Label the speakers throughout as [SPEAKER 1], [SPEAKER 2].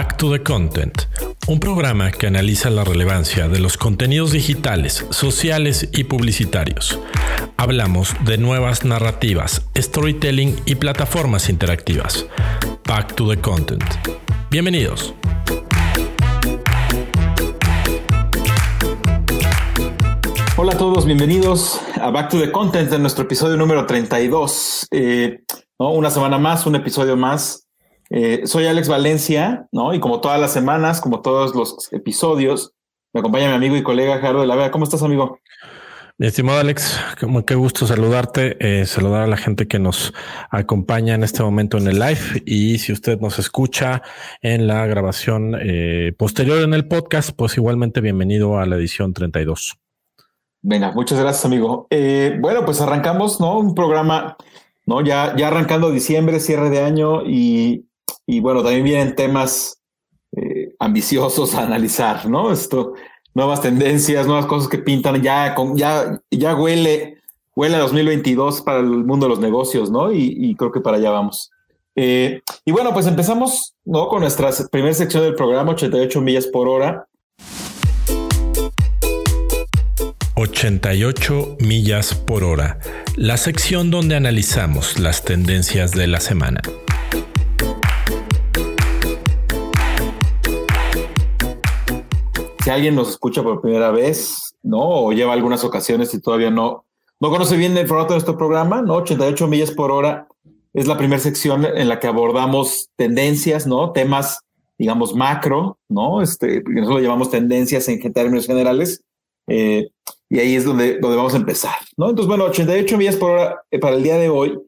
[SPEAKER 1] Back to the Content, un programa que analiza la relevancia de los contenidos digitales, sociales y publicitarios. Hablamos de nuevas narrativas, storytelling y plataformas interactivas. Back to the Content. Bienvenidos.
[SPEAKER 2] Hola a todos, bienvenidos a Back to the Content de nuestro episodio número 32. Eh, Una semana más, un episodio más eh, soy Alex Valencia, ¿no? Y como todas las semanas, como todos los episodios, me acompaña mi amigo y colega Gerardo de la Vega. ¿Cómo estás, amigo?
[SPEAKER 1] Mi estimado Alex, qué gusto saludarte, eh, saludar a la gente que nos acompaña en este momento en el live y si usted nos escucha en la grabación eh, posterior en el podcast, pues igualmente bienvenido a la edición 32.
[SPEAKER 2] Venga, muchas gracias, amigo. bueno, pues arrancamos, ¿no? Un programa, ¿no? Ya, ya arrancando diciembre, cierre de año y y bueno, también vienen temas eh, ambiciosos a analizar, ¿no? Esto, nuevas tendencias, nuevas cosas que pintan, ya, ya, ya huele, huele a 2022 para el mundo de los negocios, ¿no? Y, creo que para allá vamos. Eh, y bueno, pues empezamos, ¿no? Con nuestra primera sección del programa, 88 millas por hora.
[SPEAKER 1] 88 millas por hora, la sección donde analizamos las tendencias de la semana.
[SPEAKER 2] Si alguien nos escucha por primera vez, ¿no? O lleva algunas ocasiones y todavía no, no conoce bien el formato de este programa, ¿no? 88 millas por hora es la primera sección en la que abordamos tendencias, ¿no? Temas, digamos, macro, ¿no? Este, nosotros llamamos tendencias en términos generales. Eh, y ahí es donde, donde vamos a empezar, ¿no? Entonces, bueno, 88 millas por hora eh, para el día de hoy.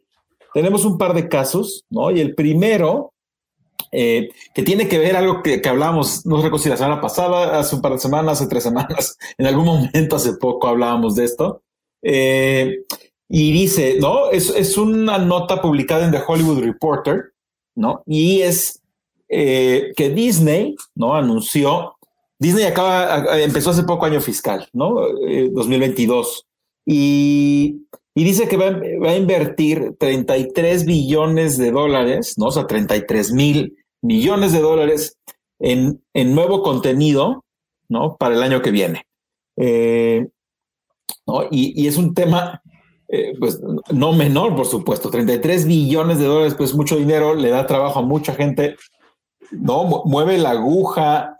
[SPEAKER 2] Tenemos un par de casos, ¿no? Y el primero eh, que tiene que ver algo que, que hablábamos, no recuerdo si la semana pasada, hace un par de semanas, hace tres semanas, en algún momento hace poco hablábamos de esto. Eh, y dice, ¿no? Es, es, una nota publicada en The Hollywood Reporter, ¿no? Y es eh, que Disney, ¿no? Anunció, Disney acaba, empezó hace poco año fiscal, ¿no? 2022. Y, y dice que va, a invertir 33 billones de dólares, ¿no? O sea, 33 mil millones de dólares en, en nuevo contenido, ¿no? Para el año que viene. Eh, ¿no? Y, y, es un tema, eh, pues, no menor, por supuesto. 33 billones de dólares, pues, mucho dinero, le da trabajo a mucha gente, ¿no? Mueve la aguja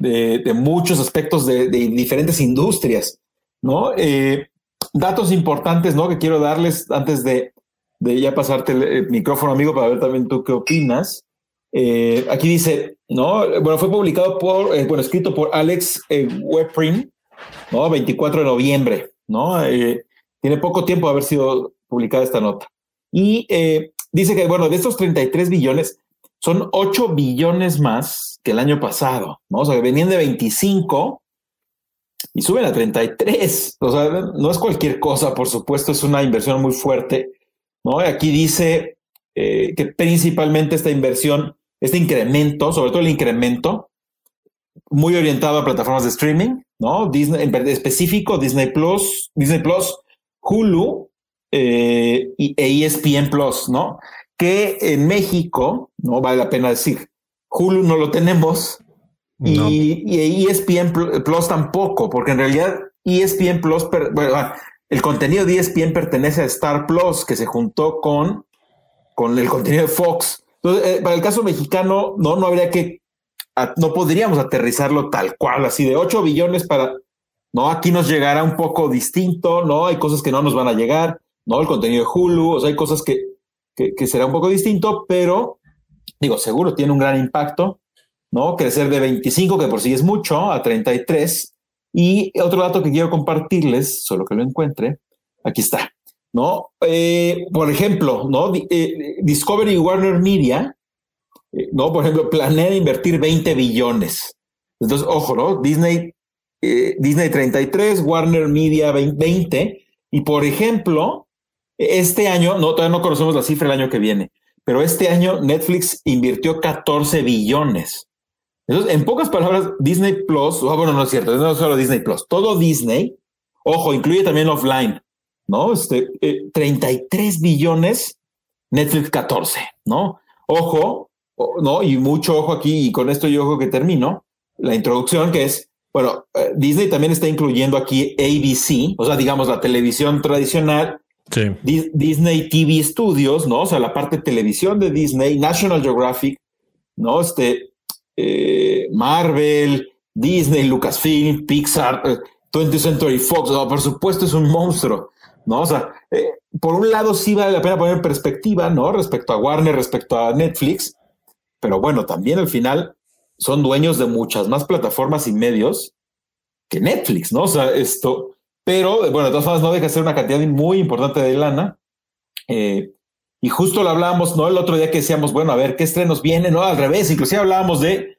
[SPEAKER 2] de, de muchos aspectos de, de, diferentes industrias, ¿no? Eh, datos importantes, ¿no? Que quiero darles antes de, ya pasarte el, micrófono, amigo, para ver también tú qué opinas. Eh, aquí dice, ¿no? Bueno, fue publicado por, eh, bueno, escrito por Alex eh, ¿no? 24 de noviembre, ¿no? Eh, tiene poco tiempo de haber sido publicada esta nota. Y dice que, bueno, de estos 33 billones, son 8 billones más que el año pasado, ¿no? O sea, venían de 25 y suben a 33. O sea, no es cualquier cosa, por supuesto, es una inversión muy fuerte, ¿no? Aquí dice eh, que principalmente esta inversión, este incremento, sobre todo el incremento, muy orientado a plataformas de streaming, ¿no? Disney, en específico, Disney Plus, Disney Plus, Hulu eh, e ESPN Plus, ¿no? Que en México, no vale la pena decir, Hulu no lo tenemos, y, y, ESPN Plus tampoco, porque en realidad ESPN Plus, ah, el contenido de ESPN pertenece a Star Plus, que se juntó con, con el contenido de Fox. Entonces, eh, para el caso mexicano, no, no habría que, no podríamos aterrizarlo tal cual, así de 8 billones para, no, aquí nos llegará un poco distinto, no, hay cosas que no nos van a llegar, no, el contenido de Hulu, o sea, hay cosas que, que, que será un poco distinto, pero digo, seguro tiene un gran impacto ¿no? Crecer de 25, que por sí es mucho, a 33. Y otro dato que quiero compartirles, solo que lo encuentre, aquí está, ¿no? Eh, por ejemplo, ¿no? Eh, Discovery Warner Media, eh, ¿no? Por ejemplo, planea invertir 20 billones. Entonces, ojo, ¿no? Disney, Disney 33, Warner Media 20. Y por ejemplo, este año, no, todavía no conocemos la cifra el año que viene, pero este año Netflix invirtió 14 billones. Entonces, en pocas palabras, Disney Plus, ah, bueno, no es cierto, no solo Disney Plus, todo Disney, ojo, incluye también offline, ¿no? Este, eh, 33 billones, Netflix 14, ¿no? Ojo, ¿no? Y mucho ojo aquí, y con esto yo ojo que termino, la introducción que es, bueno, eh, Disney también está incluyendo aquí ABC, o sea, digamos la televisión tradicional, sí. Disney TV Studios, ¿no? O sea, la parte de televisión de Disney, National Geographic, ¿no? Este, eh, Marvel, Disney, Lucasfilm, Pixar, 20th eh, Century Fox, por supuesto es un monstruo, ¿no? O sea, por un lado sí vale la pena poner en perspectiva, ¿no? Respecto a Warner, respecto a Netflix, pero bueno, también al final son dueños de muchas más plataformas y medios que Netflix, ¿no? O sea, esto, pero bueno, de todas formas no deja de ser una cantidad muy importante de lana. Eh, y justo lo hablábamos, ¿no? El otro día que decíamos, bueno, a ver, ¿qué estrenos vienen? No, al revés, inclusive hablábamos de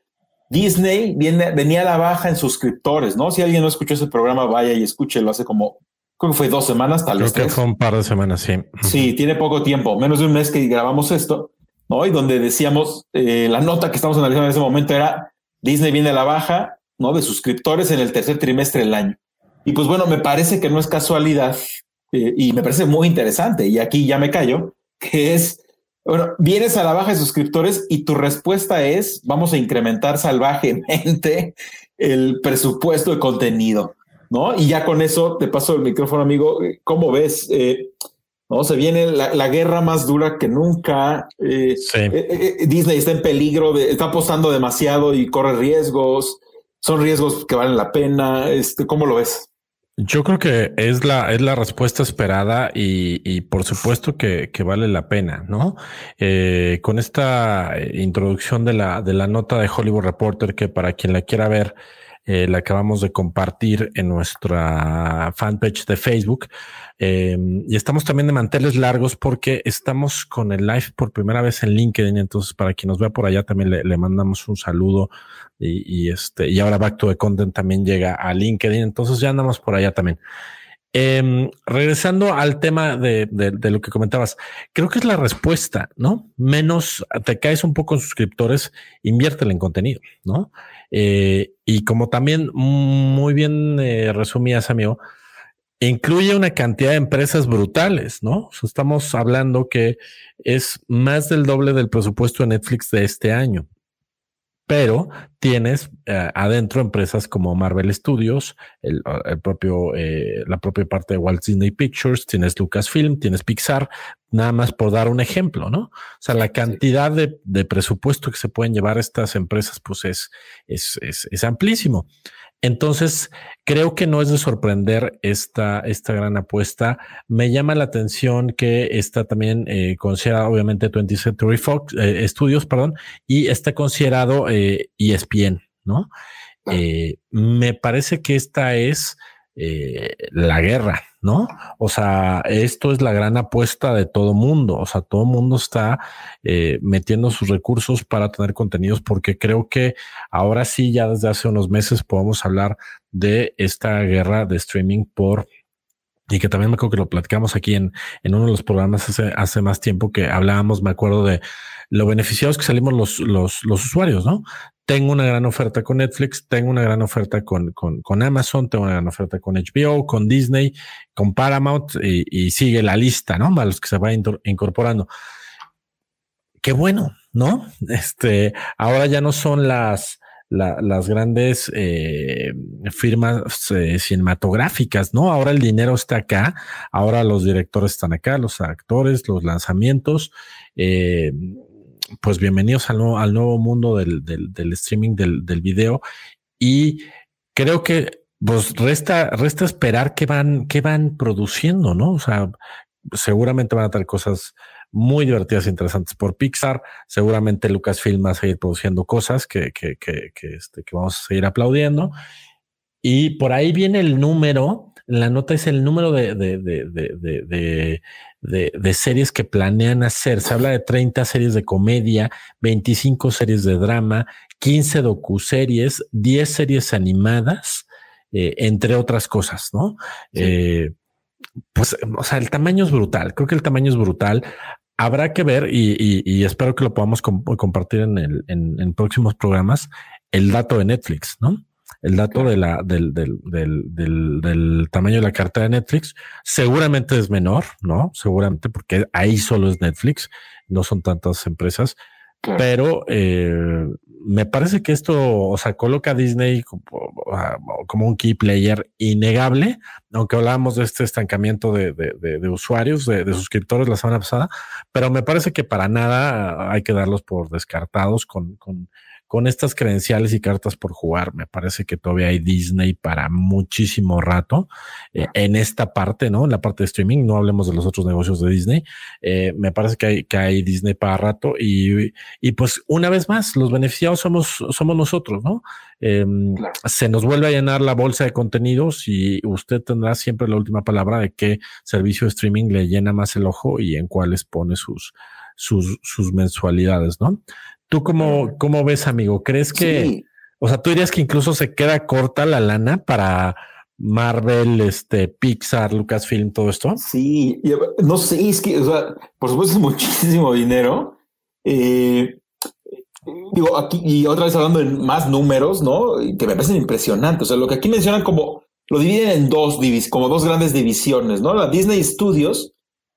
[SPEAKER 2] Disney, viene, venía a la baja en suscriptores, ¿no? Si alguien no escuchó ese programa, vaya y escúchelo hace como, creo que fue dos semanas, tal vez.
[SPEAKER 1] Creo que fue un par de semanas, sí.
[SPEAKER 2] Sí, tiene poco tiempo, menos de un mes que grabamos esto. ¿no? Y donde decíamos, eh, la nota que estamos analizando en ese momento era, Disney viene a la baja, ¿no? De suscriptores en el tercer trimestre del año. Y pues bueno, me parece que no es casualidad eh, y me parece muy interesante, y aquí ya me callo, que es, bueno, vienes a la baja de suscriptores y tu respuesta es, vamos a incrementar salvajemente el presupuesto de contenido, ¿no? Y ya con eso te paso el micrófono, amigo. ¿Cómo ves? Eh, ¿no? Se viene la, guerra más dura que nunca. Eh, eh, eh, Disney está en peligro, está apostando demasiado y corre riesgos. Son riesgos que valen la pena. Este, ¿Cómo lo ves?
[SPEAKER 1] Yo creo que es la, es la respuesta esperada y, por supuesto que, vale la pena, ¿no? con esta introducción de la, de la nota de Hollywood Reporter, que para quien la quiera ver, la acabamos de compartir en nuestra fanpage de Facebook. Em, y estamos también de manteles largos porque estamos con el live por primera vez en LinkedIn. Entonces, para quien nos vea por allá, también le, mandamos un saludo. Y, este, y ahora Back to the Content también llega a LinkedIn. Entonces, ya andamos por allá también. Em, regresando al tema de, lo que comentabas, creo que es la respuesta, ¿no? Menos te caes un poco en suscriptores, inviértele en contenido, ¿no? Eh, y como también muy bien eh, resumías, amigo, incluye una cantidad de empresas brutales, ¿no? estamos hablando que es más del doble del presupuesto de Netflix de este año. Pero tienes eh, adentro empresas como Marvel Studios, el, propio, eh, la propia parte de Walt Disney Pictures, tienes Lucasfilm, tienes Pixar, nada más por dar un ejemplo, ¿no? O sea, la cantidad de, de presupuesto que se pueden llevar estas empresas, pues es, es, es, es amplísimo. Entonces, creo que no es de sorprender esta, esta gran apuesta. Me llama la atención que está también eh, considerado, obviamente, 20th Century Fox eh, Studios, perdón, y está considerado eh, ESPN, ¿no? Eh, me parece que esta es eh, la guerra, ¿no? O sea, esto es la gran apuesta de todo mundo. O sea, todo mundo está eh, metiendo sus recursos para tener contenidos porque creo que ahora sí, ya desde hace unos meses podemos hablar de esta guerra de streaming por y que también me acuerdo que lo platicamos aquí en, en uno de los programas hace, hace más tiempo que hablábamos, me acuerdo de lo beneficiados que salimos los, los, los usuarios, ¿no? Tengo una gran oferta con Netflix, tengo una gran oferta con, con, Amazon, tengo una gran oferta con HBO, con Disney, con Paramount y, sigue la lista, ¿no? A los que se va incorporando. Qué bueno, ¿no? Este, ahora ya no son las, las grandes eh, firmas eh, cinematográficas, ¿no? Ahora el dinero está acá, ahora los directores están acá, los actores, los lanzamientos. Eh, pues bienvenidos al nuevo, al nuevo mundo del, del, del streaming del, del, video y creo que pues resta, resta esperar qué van, qué van produciendo, ¿no? O sea, seguramente van a tener cosas muy divertidas e interesantes por Pixar. Seguramente Lucasfilm va a seguir produciendo cosas que, que, que, que, este, que vamos a seguir aplaudiendo. Y por ahí viene el número, la nota es el número de, de, de, de, de, de, series que planean hacer. Se habla de 30 series de comedia, 25 series de drama, 15 docuseries, 10 series animadas, eh, entre otras cosas, ¿no? Eh, pues, o sea, el tamaño es brutal. Creo que el tamaño es brutal. Habrá que ver y, y, y espero que lo podamos compartir en, el, en, en próximos programas el dato de Netflix, ¿no? El dato de la, del, del, del, del, tamaño de la carta de Netflix. Seguramente es menor, ¿no? Seguramente porque ahí solo es Netflix, no son tantas empresas, Pero eh, me parece que esto, o sea, coloca a Disney como, un key player innegable, aunque hablábamos de este estancamiento de, de, usuarios, de, suscriptores la semana pasada, pero me parece que para nada hay que darlos por descartados con, con con estas credenciales y cartas por jugar, me parece que todavía hay Disney para muchísimo rato eh, en esta parte, ¿no? En la parte de streaming, no hablemos de los otros negocios de Disney. Eh, me parece que hay, que hay Disney para rato y, y pues una vez más, los beneficiados somos, somos nosotros, ¿no? Em, se nos vuelve a llenar la bolsa de contenidos y usted tendrá siempre la última palabra de qué servicio de streaming le llena más el ojo y en cuáles pone sus, sus, sus mensualidades, ¿no? ¿Tú cómo, cómo ves, amigo? ¿Crees que, o sea, tú dirías que incluso se queda corta la lana para Marvel, este, Pixar, Lucasfilm, todo esto?
[SPEAKER 2] Sí, no sé, es que, o sea, por supuesto es muchísimo dinero. Eh, digo, aquí, y otra vez hablando en más números, ¿no? Que me parecen impresionantes. O sea, lo que aquí mencionan como, lo dividen en dos divis, como dos grandes divisiones, ¿no? La Disney Studios,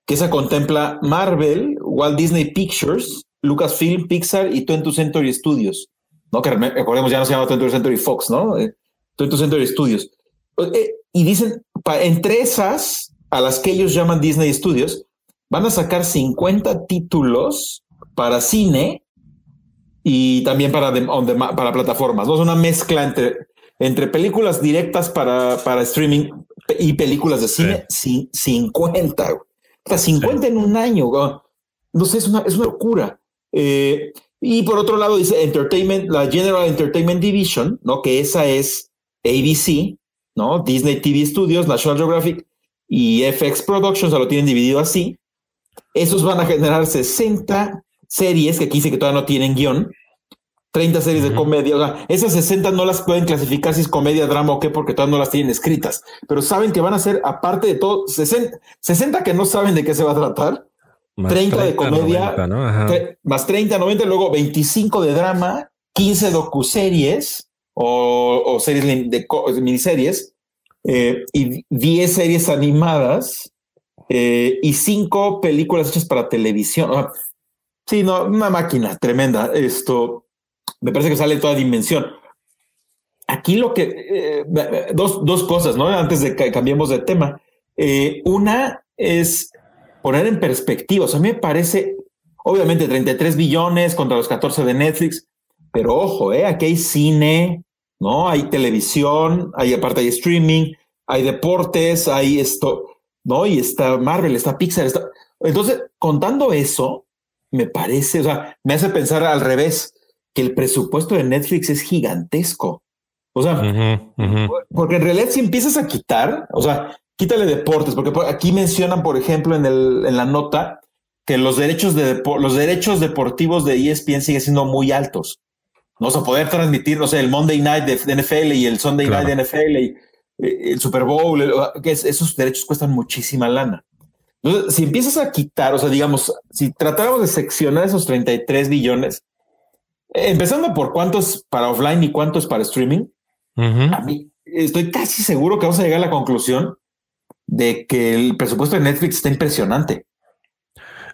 [SPEAKER 2] que esa contempla Marvel, Walt Disney Pictures, Lucasfilm, Pixar y 20th Century Studios, ¿no? Que recordemos ya no se llama 20th Century Fox, ¿no? 20th eh, Century Studios. Eh, y dicen, entre esas, a las que ellos llaman Disney Studios, van a sacar 50 títulos para cine y también para, para plataformas. ¿no? Es una mezcla entre, entre películas directas para, para streaming y películas de cine, 50. Hasta 50 en un año. No sé, es una, es una locura. Eh, y por otro lado dice Entertainment, la General Entertainment Division, ¿no? Que esa es ABC, ¿no? Disney TV Studios, National Geographic y FX Productions, o lo tienen dividido así. Esos van a generar 60 series, que aquí dice que todavía no tienen guion, 30 series de comedia. O sea, esas 60 no las pueden clasificar si es comedia, drama o qué, porque todavía no las tienen escritas. Pero saben que van a ser, aparte de todo, 60, 60 que no saben de qué se va a tratar 30, de comedia, más 30, 90, luego 25 de drama, 15 docuseries o, o series de, miniseries eh, y 10 series animadas eh, y 5 películas hechas para televisión. sí, no, una máquina tremenda. Esto me parece que sale toda dimensión. Aquí lo que eh, dos, dos cosas, ¿no? Antes de que cambiemos de tema. una es poner en perspectiva. O sea, a mí me parece, obviamente, 33 billones contra los 14 de Netflix, pero ojo, ¿eh? aquí hay cine, ¿no? Hay televisión, hay aparte hay streaming, hay deportes, hay esto, ¿no? Y está Marvel, está Pixar, está... Entonces, contando eso, me parece, o sea, me hace pensar al revés, que el presupuesto de Netflix es gigantesco. O sea, porque en realidad si empiezas a quitar, o sea, quítale deportes, porque aquí mencionan, por ejemplo, en, el, en la nota que los derechos, de, los derechos deportivos de ESPN siguen siendo muy altos. No o poder transmitir, no sé, el Monday Night de NFL y el Sunday Night de NFL y eh, el Super Bowl, que esos derechos cuestan muchísima lana. Entonces, si empiezas a quitar, o sea, digamos, si tratáramos de seccionar esos 33 billones, empezando por cuántos para offline y cuántos para streaming, a mí estoy casi seguro que vamos a llegar a la conclusión de que el presupuesto de Netflix está impresionante.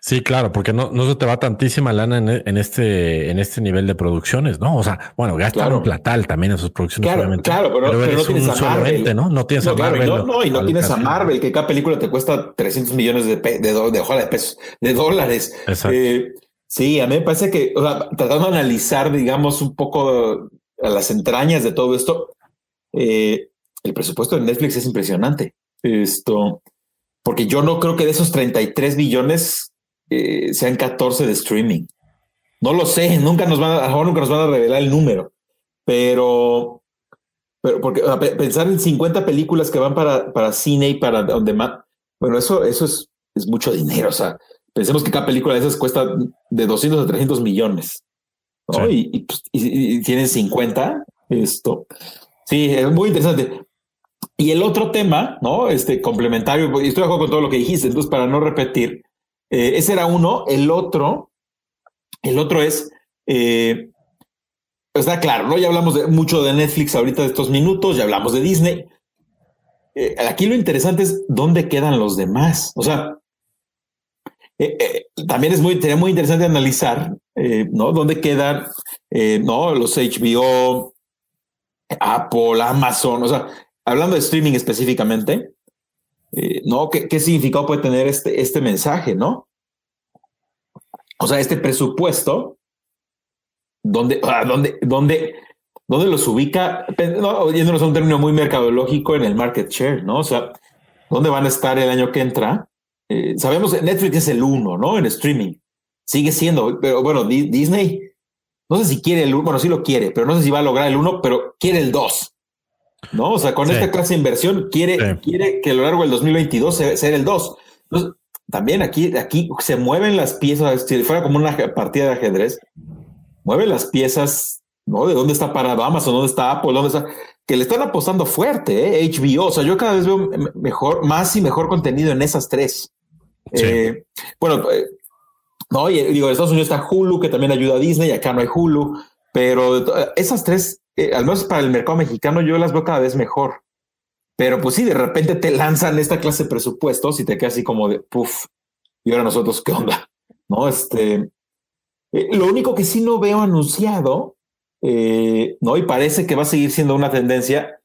[SPEAKER 1] Sí, claro, porque no, no se te va tantísima lana en, este, en este nivel de producciones, ¿no? O sea, bueno, gastan un platal también en sus producciones,
[SPEAKER 2] claro,
[SPEAKER 1] obviamente.
[SPEAKER 2] Claro, pero, no tienes a Marvel,
[SPEAKER 1] ¿no? No tienes a Marvel.
[SPEAKER 2] No, no, y no tienes a Marvel, que cada película te cuesta 300 millones de, de, de, pesos, de dólares. Eh, sí, a mí me parece que, o sea, tratando de analizar, digamos, un poco a las entrañas de todo esto, eh, el presupuesto de Netflix es impresionante. Esto, porque yo no creo que de esos 33 billones eh, sean 14 de streaming. No lo sé, nunca nos van a, nunca nos van a revelar el número, pero, pero porque pensar en 50 películas que van para, para cine y para donde más, bueno, eso, eso es, es mucho dinero. O sea, pensemos que cada película de esas cuesta de 200 a 300 millones. Y, pues, y, y, tienen 50. Esto sí es muy interesante. Y el otro tema, ¿no? Este complementario, y estoy de acuerdo con todo lo que dijiste, entonces para no repetir, eh, ese era uno, el otro, el otro es, eh, está claro, ¿no? Ya hablamos mucho de Netflix ahorita de estos minutos, ya hablamos de Disney. Eh, aquí lo interesante es dónde quedan los demás. O sea, también es muy, sería muy interesante analizar eh, ¿no? ¿Dónde quedan, eh, no? Los HBO, Apple, Amazon, o sea, hablando de streaming específicamente, eh, ¿no? ¿Qué, ¿Qué, significado puede tener este, este mensaje, no? O sea, este presupuesto, ¿dónde, ah, dónde, dónde, dónde los ubica? No, oyéndonos un término muy mercadológico en el market share, ¿no? O sea, ¿dónde van a estar el año que entra? Eh, sabemos que Netflix es el uno, ¿no? En streaming. Sigue siendo, pero bueno, Disney, no sé si quiere el uno, bueno, sí lo quiere, pero no sé si va a lograr el uno, pero quiere el dos. ¿No? O sea, con esta clase de inversión quiere, quiere que a lo largo del 2022 sea, el 2. Entonces, también aquí, aquí se mueven las piezas, si fuera como una partida de ajedrez, mueven las piezas, ¿no? De dónde está parado Amazon, dónde está Apple, dónde está, que le están apostando fuerte, ¿eh? HBO. O sea, yo cada vez veo mejor, más y mejor contenido en esas tres. Eh, bueno, eh, no, digo, en Estados Unidos está Hulu, que también ayuda a Disney, acá no hay Hulu, pero esas tres eh, al menos para el mercado mexicano, yo las veo cada vez mejor. Pero pues sí, de repente te lanzan esta clase de presupuestos y te quedas así como de, puff, y ahora nosotros, ¿qué onda? No, este, eh, lo único que sí no veo anunciado, eh, ¿no? Y parece que va a seguir siendo una tendencia,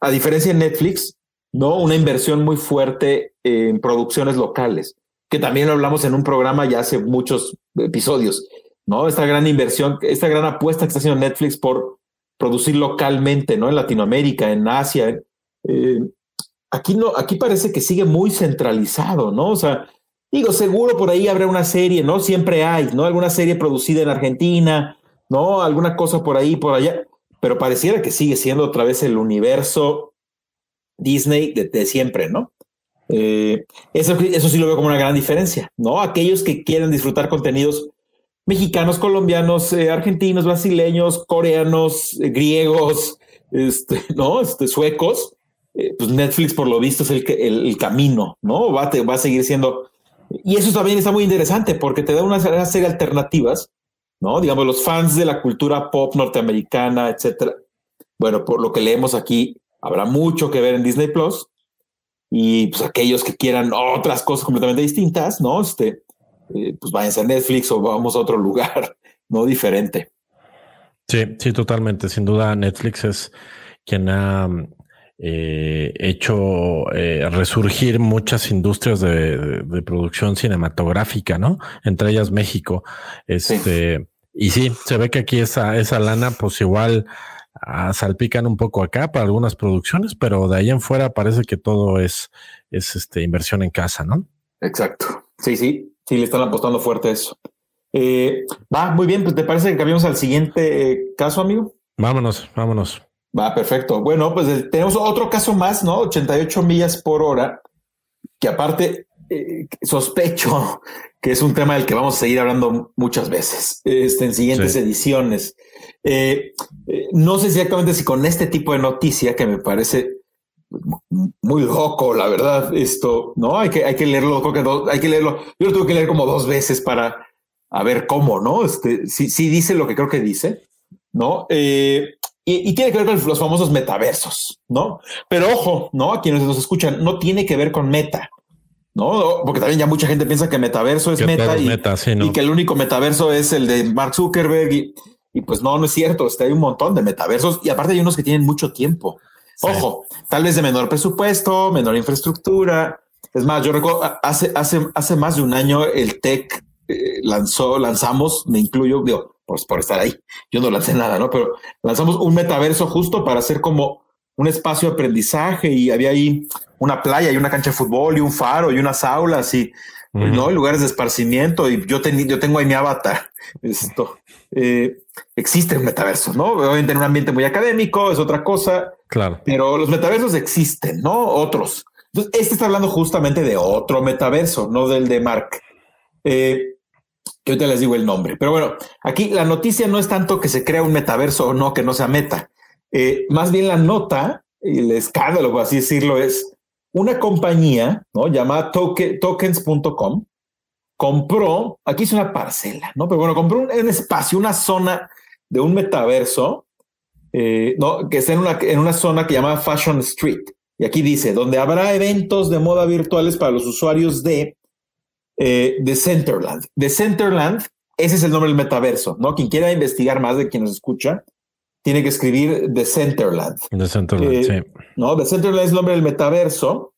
[SPEAKER 2] a diferencia de Netflix, ¿no? Una inversión muy fuerte en producciones locales, que también lo hablamos en un programa ya hace muchos episodios, ¿no? Esta gran inversión, esta gran apuesta que está haciendo Netflix por producir localmente, ¿no? En Latinoamérica, en Asia. Eh, aquí no, aquí parece que sigue muy centralizado, ¿no? O sea, digo, seguro por ahí habrá una serie, ¿no? Siempre hay, ¿no? Alguna serie producida en Argentina, ¿no? Alguna cosa por ahí, por allá, pero pareciera que sigue siendo otra vez el universo Disney de, siempre, ¿no? Eh, eso, eso sí lo veo como una gran diferencia, ¿no? Aquellos que quieren disfrutar contenidos mexicanos, colombianos, eh, argentinos, brasileños, coreanos, eh, griegos, este, ¿no? Este, suecos. Eh, pues Netflix, por lo visto, es el, el, camino, ¿no? Va, a seguir siendo. Y eso también está muy interesante porque te da una, serie alternativas, ¿no? Digamos, los fans de la cultura pop norteamericana, etcétera. Bueno, por lo que leemos aquí, habrá mucho que ver en Disney Plus. Y pues aquellos que quieran otras cosas completamente distintas, ¿no? Este, eh, pues váyanse a Netflix o vamos a otro lugar, no diferente.
[SPEAKER 1] Sí, sí, totalmente. Sin duda, Netflix es quien ha eh, hecho eh, resurgir muchas industrias de, producción cinematográfica, ¿no? Entre ellas México. Este, y sí, se ve que aquí esa, esa lana, pues igual ah, salpican un poco acá para algunas producciones, pero de ahí en fuera parece que todo es, es este, inversión en casa, ¿no?
[SPEAKER 2] Exacto. Sí, sí. Sí, le están apostando fuerte a eso. Eh, va, muy bien, pues te parece que cambiamos al siguiente eh, caso, amigo.
[SPEAKER 1] Vámonos, vámonos.
[SPEAKER 2] Va, perfecto. Bueno, pues eh, tenemos otro caso más, ¿no? 88 millas por hora, que aparte sospecho que es un tema del que vamos a seguir hablando muchas veces este, en siguientes ediciones. no sé exactamente si con este tipo de noticia que me parece muy loco, la verdad. Esto, no hay que, hay que leerlo, hay que leerlo. Yo lo tuve que leer como dos veces para a ver cómo, no? Este, si, si dice lo que creo que dice, no? Eh, y, tiene que ver con los famosos metaversos, no? Pero ojo, no? A quienes nos escuchan, no tiene que ver con meta. ¿no? Porque también ya mucha gente piensa que metaverso es meta, y, y, que el único metaverso es el de Mark Zuckerberg y, y pues no, no es cierto. Este, hay un montón de metaversos y aparte hay unos que tienen mucho tiempo. Ojo, tal vez de menor presupuesto, menor infraestructura. Es más, yo recuerdo hace, hace, hace más de un año el TEC eh, lanzó, lanzamos, me incluyo, digo, pues por estar ahí, yo no lancé nada, ¿no? Pero lanzamos un metaverso justo para hacer como un espacio de aprendizaje y había ahí una playa y una cancha de fútbol y un faro y unas aulas y no lugares de esparcimiento y yo, yo tengo ahí mi avatar. Esto eh, existe un metaverso, no? Obviamente en un ambiente muy académico es otra cosa,
[SPEAKER 1] Claro.
[SPEAKER 2] Pero los metaversos existen, ¿no? Otros. Entonces, este está hablando justamente de otro metaverso, no del de Mark. Eh, que ahorita les digo el nombre. Pero bueno, aquí la noticia no es tanto que se crea un metaverso o no, que no sea meta. Eh, más bien la nota, el escándalo, por así decirlo, es una compañía ¿no? llamada tokens.com compró, aquí es una parcela, ¿no? Pero bueno, compró un espacio, una zona de un metaverso eh, no, que está en una, en una zona que llama Fashion Street. Y aquí dice, donde habrá eventos de moda virtuales para los usuarios de, eh, de Centerland. De Centerland ese es el nombre del metaverso, ¿no? Quien quiera investigar más de quien nos escucha, tiene que escribir The Centerland.
[SPEAKER 1] The Centerland, eh, sí.
[SPEAKER 2] No, The Centerland es el nombre del metaverso.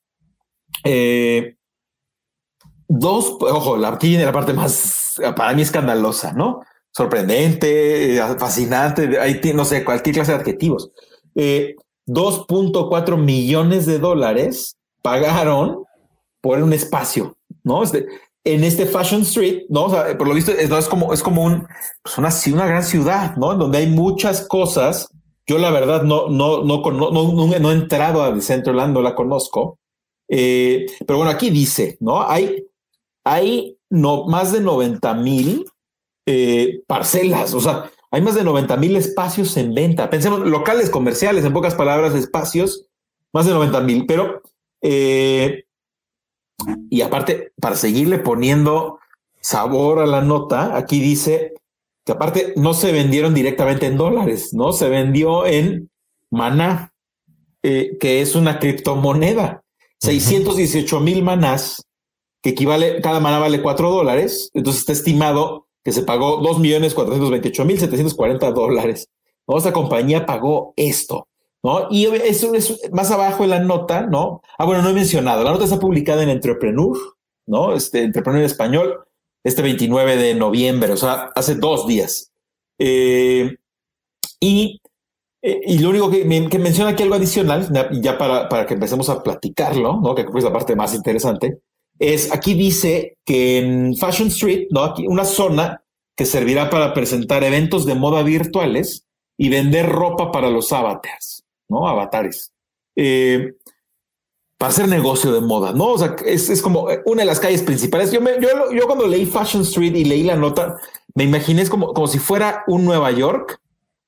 [SPEAKER 2] Eh, dos, ojo, la, aquí viene la parte más, para mí escandalosa, ¿no? Sorprendente, fascinante, ahí no sé, cualquier clase de adjetivos. 2.4 millones de dólares pagaron por un espacio, ¿no? Este, en este Fashion Street, ¿no? O sea, por lo visto, es, como, es como un, pues una, gran ciudad, ¿no? En donde hay muchas cosas. Yo la verdad no, no, no, no, no, no he entrado a Decentraland, no la conozco. Eh, pero bueno, aquí dice, ¿no? Hay, hay no, más de 90 mil eh, parcelas, o sea, hay más de 90 mil espacios en venta. Pensemos, locales comerciales, en pocas palabras, espacios, más de 90 mil, pero eh, y aparte, para seguirle poniendo sabor a la nota, aquí dice que aparte no se vendieron directamente en dólares, ¿no? Se vendió en maná, eh, que es una criptomoneda. 618 mil manás, que equivale, cada maná vale 4 dólares, entonces está estimado que se pagó 2 millones 428 mil 740 dólares. ¿no? Esa compañía pagó esto. ¿no? Y eso es más abajo en la nota, ¿no? Ah, bueno, no he mencionado, la nota está publicada en Entrepreneur, ¿no? Este Entrepreneur en español, este 29 de noviembre, o sea, hace dos días. Eh, y, eh, y lo único que, que, menciona aquí algo adicional, ya para, para que empecemos a platicarlo, ¿no? Que es la parte más interesante, es aquí dice que en Fashion Street, ¿no? Aquí una zona que servirá para presentar eventos de moda virtuales y vender ropa para los avatars. ¿no? Avatares. Eh, para hacer negocio de moda, ¿no? O sea, es, como una de las calles principales. Yo, yo, cuando leí Fashion Street y leí la nota, me imaginé como, como si fuera un Nueva York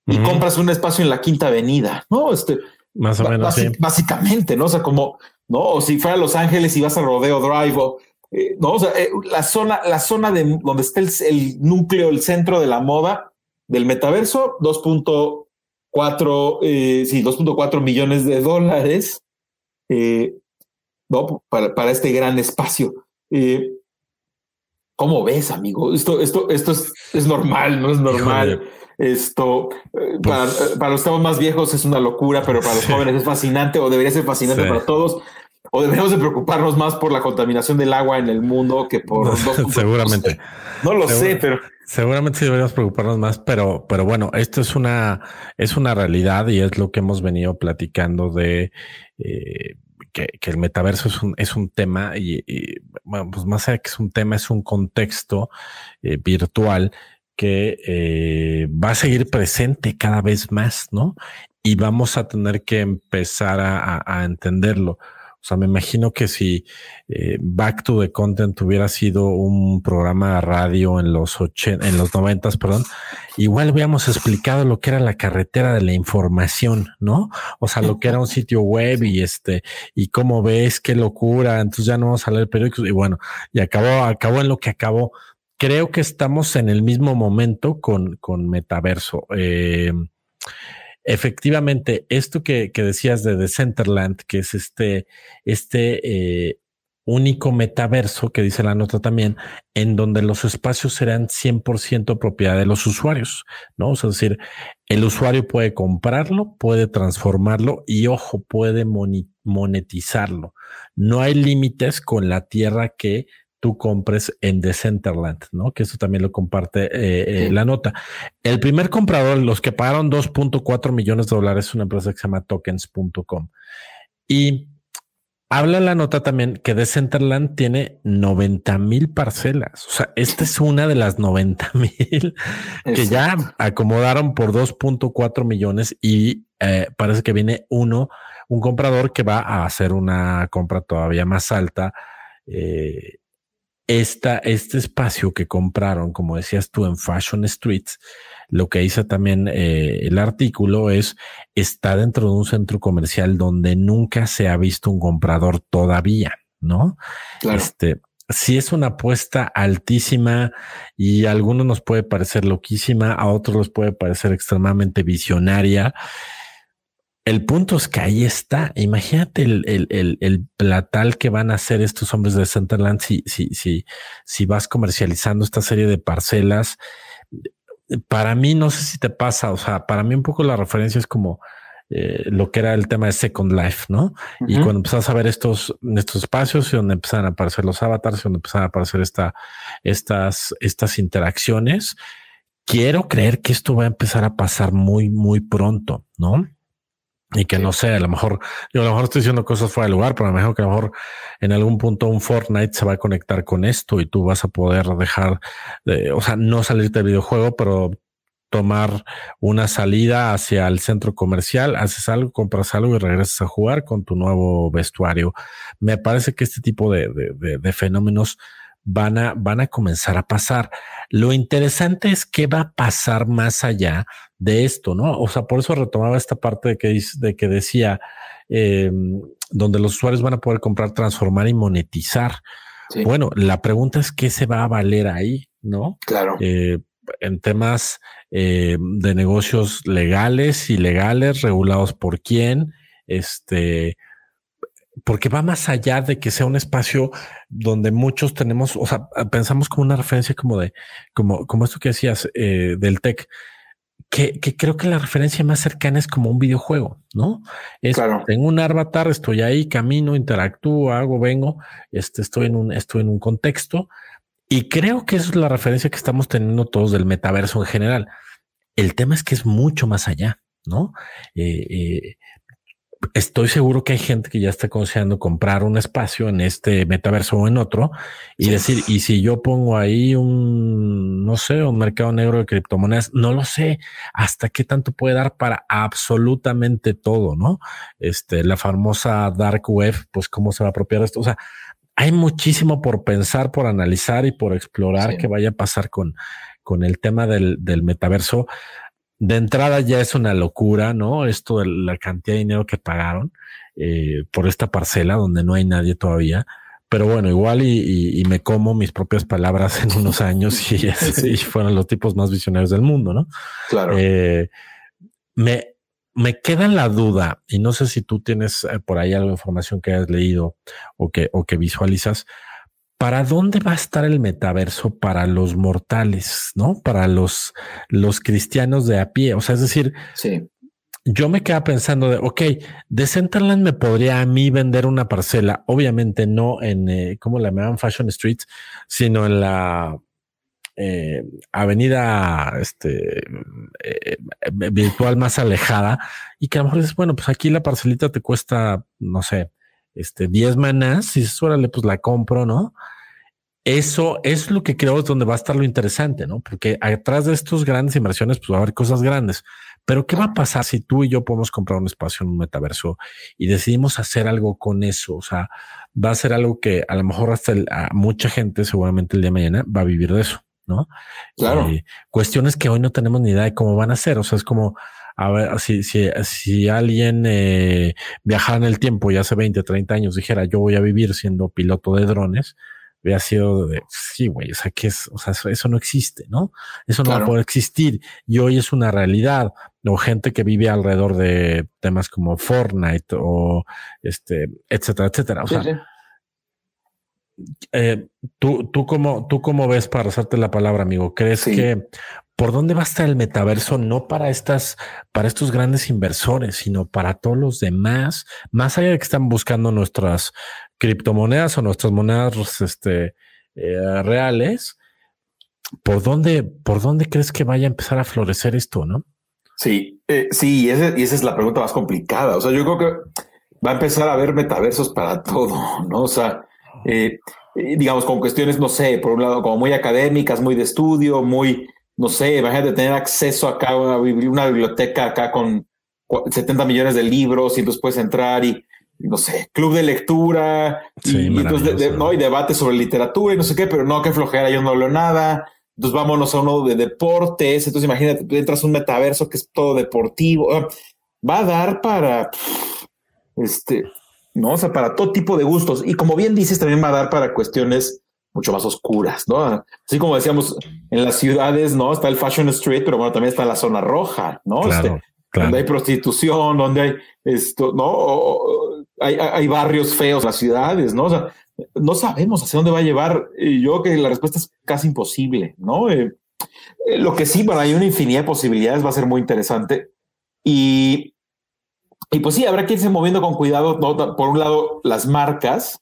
[SPEAKER 2] y compras un espacio en la Quinta Avenida, ¿no? Este,
[SPEAKER 1] Más o menos,
[SPEAKER 2] Básicamente, ¿no? O sea, como, ¿no? O si fuera Los Ángeles y vas a Rodeo Drive o, eh, ¿no? O sea, eh, la zona, la zona de donde está el, el núcleo, el centro de la moda del metaverso, 2.0 4, eh, sí, 2.4 millones de dólares ¿no? para, para, este gran espacio. ¿Cómo ves, amigo? Esto, esto, esto es, es normal, no es normal. Esto eh, para, pues para, los estamos más viejos es una locura, pero para los jóvenes es fascinante o debería ser fascinante para todos. O deberíamos de preocuparnos más por la contaminación del agua en el mundo que por...
[SPEAKER 1] Seguramente.
[SPEAKER 2] No lo sé, pero
[SPEAKER 1] Seguramente sí deberíamos preocuparnos más, pero, pero bueno, esto es una, es una realidad y es lo que hemos venido platicando de eh, que, el metaverso es un, es un tema y, bueno, pues más allá que es un tema, es un contexto eh, virtual que eh, va a seguir presente cada vez más, ¿no? Y vamos a tener que empezar a, a entenderlo. O sea, me imagino que si eh, Back to the Content hubiera sido un programa de radio en los ochen, en los noventas, perdón, igual hubiéramos explicado lo que era la carretera de la información, ¿no? O sea, lo que era un sitio web y este, y cómo ves, qué locura. Entonces ya no vamos a leer periódicos y bueno, y acabó, acabó en lo que acabó. Creo que estamos en el mismo momento con, con Metaverso. Eh, efectivamente, esto que, decías de The Centerland, que es este, este eh, único metaverso que dice la nota también, en donde los espacios serán 100% propiedad de los usuarios, ¿no? es decir, el usuario puede comprarlo, puede transformarlo y, ojo, puede monetizarlo. No hay límites con la tierra que tú compres en Decentraland, ¿no? Que eso también lo comparte eh, eh, la nota. El primer comprador, los que pagaron 2.4 millones de dólares, es una empresa que se llama tokens.com. Y habla la nota también que Decentraland tiene 90 mil parcelas. O sea, esta es una de las 90 mil que ya acomodaron por 2.4 millones y eh, parece que viene uno, un comprador que va a hacer una compra todavía más alta. Eh, esta, este espacio que compraron, como decías tú, en Fashion Streets, lo que dice también eh, el artículo es, está dentro de un centro comercial donde nunca se ha visto un comprador todavía, ¿no? Este, sí es una apuesta altísima y a algunos nos puede parecer loquísima, a otros les puede parecer extremadamente visionaria. El punto es que ahí está. Imagínate el, el, el, platal que van a hacer estos hombres de Centerland si, si, si, si vas comercializando esta serie de parcelas. Para mí, no sé si te pasa, o sea, para mí un poco la referencia es como eh, lo que era el tema de Second Life, ¿no? Y cuando empezás a ver estos, estos espacios y donde empiezan a aparecer los avatars, y donde empiezan a aparecer esta, estas, estas interacciones, quiero creer que esto va a empezar a pasar muy, muy pronto, ¿no? Y que no sé, a lo mejor, yo a lo mejor estoy diciendo cosas fuera de lugar, pero a lo mejor que a lo mejor en algún punto un Fortnite se va a conectar con esto y tú vas a poder dejar, de, o sea, no salirte del videojuego, pero tomar una salida hacia el centro comercial, haces algo, compras algo y regresas a jugar con tu nuevo vestuario. Me parece que este tipo de, de, de fenómenos van a, van a comenzar a pasar. Lo interesante es qué va a pasar más allá de esto, ¿no? O sea, por eso retomaba esta parte de que, de que decía, em, donde los usuarios van a poder comprar, transformar y monetizar. Bueno, la pregunta es qué se va a valer ahí, ¿no?
[SPEAKER 2] Claro.
[SPEAKER 1] Eh, en temas eh, de negocios legales, ilegales, regulados por quién, este, porque va más allá de que sea un espacio donde muchos tenemos, o sea, pensamos como una referencia como de, como, como esto que decías eh, del tech, que, que, creo que la referencia más cercana es como un videojuego, ¿no? Es, claro. Tengo un avatar, estoy ahí, camino, interactúo, hago, vengo, este, estoy en un, estoy en un contexto y creo que eso es la referencia que estamos teniendo todos del metaverso en general. El tema es que es mucho más allá, ¿no? Eh, eh, estoy seguro que hay gente que ya está considerando comprar un espacio en este metaverso o en otro y decir, y si yo pongo ahí un, no sé, un mercado negro de criptomonedas, no lo sé hasta qué tanto puede dar para absolutamente todo, ¿no? Este, la famosa dark web, pues cómo se va a apropiar esto. O sea, hay muchísimo por pensar, por analizar y por explorar qué vaya a pasar con, con el tema del, del metaverso de entrada ya es una locura, ¿no? Esto de la cantidad de dinero que pagaron eh, por esta parcela donde no hay nadie todavía. Pero bueno, igual y, me como mis propias palabras en unos años y, y, fueron los tipos más visionarios del mundo, ¿no?
[SPEAKER 2] Claro.
[SPEAKER 1] Eh, me, me queda la duda, y no sé si tú tienes eh, por ahí algo de información que hayas leído o que, o que visualizas, ¿para dónde va a estar el metaverso para los mortales, no? Para los, los cristianos de a pie. O sea, es decir,
[SPEAKER 2] sí.
[SPEAKER 1] yo me quedaba pensando de, ok, de Centerland me podría a mí vender una parcela, obviamente no en, eh, ¿cómo la llaman? Fashion Street, sino en la eh, avenida este, eh, virtual más alejada y que a lo mejor dices, bueno, pues aquí la parcelita te cuesta, no sé, este, 10 manas, y dices, órale, pues la compro, ¿no? Eso es lo que creo es donde va a estar lo interesante, ¿no? Porque atrás de estas grandes inversiones, pues va a haber cosas grandes. Pero ¿qué va a pasar si tú y yo podemos comprar un espacio en un metaverso y decidimos hacer algo con eso? O sea, va a ser algo que a lo mejor hasta mucha gente seguramente el día de mañana va a vivir de eso, ¿no?
[SPEAKER 2] Claro.
[SPEAKER 1] Eh, cuestiones que hoy no tenemos ni idea de cómo van a ser. O sea, es como, a ver, si, si, si alguien eh, viajara en el tiempo y hace 20, 30 años dijera yo voy a vivir siendo piloto de drones, hubiera sido de sí, güey, o sea, que es, o sea, eso, no existe, ¿no? Eso no va a poder existir y hoy es una realidad. O gente que vive alrededor de temas como Fortnite o este, etcétera, etcétera. O sea, Eh, tú, tú cómo, tú cómo ves para hacerte la palabra, amigo. ¿Crees que por dónde va a estar el metaverso? No para estas, para estos grandes inversores, sino para todos los demás, más allá de que están buscando nuestras criptomonedas o nuestras monedas este, eh, reales. ¿Por dónde, ¿Por dónde crees que vaya a empezar a florecer esto, no?
[SPEAKER 2] Sí, eh, sí, y, esa es la pregunta más complicada. O sea, yo creo que va a empezar a haber metaversos para todo, ¿no? O sea, eh, digamos, con cuestiones, no sé, por un lado, como muy académicas, muy de estudio, muy, no sé, imagínate tener acceso acá a una, una biblioteca acá con 70 millones de libros y entonces puedes entrar y no sé, club de lectura y, entonces ¿no? y debate sobre literatura y no sé qué, pero no, qué flojera, yo no hablo nada. Entonces vámonos a uno de deportes. Entonces imagínate, entras a un metaverso que es todo deportivo. Ah, va a dar para este, no, o sea, para todo tipo de gustos. Y como bien dices, también va a dar para cuestiones mucho más oscuras, ¿no? Así como decíamos, en las ciudades, ¿no? Está el Fashion Street, pero bueno, también está la zona roja, ¿no? Este, donde hay prostitución, donde hay esto, ¿no? hay, hay, barrios feos, las ciudades, ¿no? O sea, no sabemos hacia dónde va a llevar. Y yo creo que la respuesta es casi imposible, ¿no? Eh, eh, lo que sí, bueno, hay una infinidad de posibilidades, va a ser muy interesante. Y, y pues sí, habrá que irse moviendo con cuidado. ¿no? Por un lado, las marcas,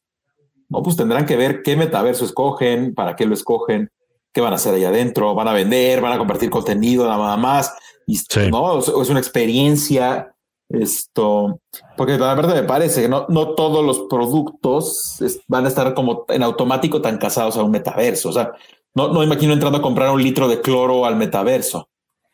[SPEAKER 2] ¿no? Pues tendrán que ver qué metaverso escogen, para qué lo escogen, qué van a hacer ahí adentro, van a vender, van a compartir contenido, nada más. Y, ¿no? Es una experiencia. Esto, porque la verdad me parece que no, no todos los productos van a estar como en automático tan casados a un metaverso. O sea, no, no imagino entrando a comprar un litro de cloro al metaverso.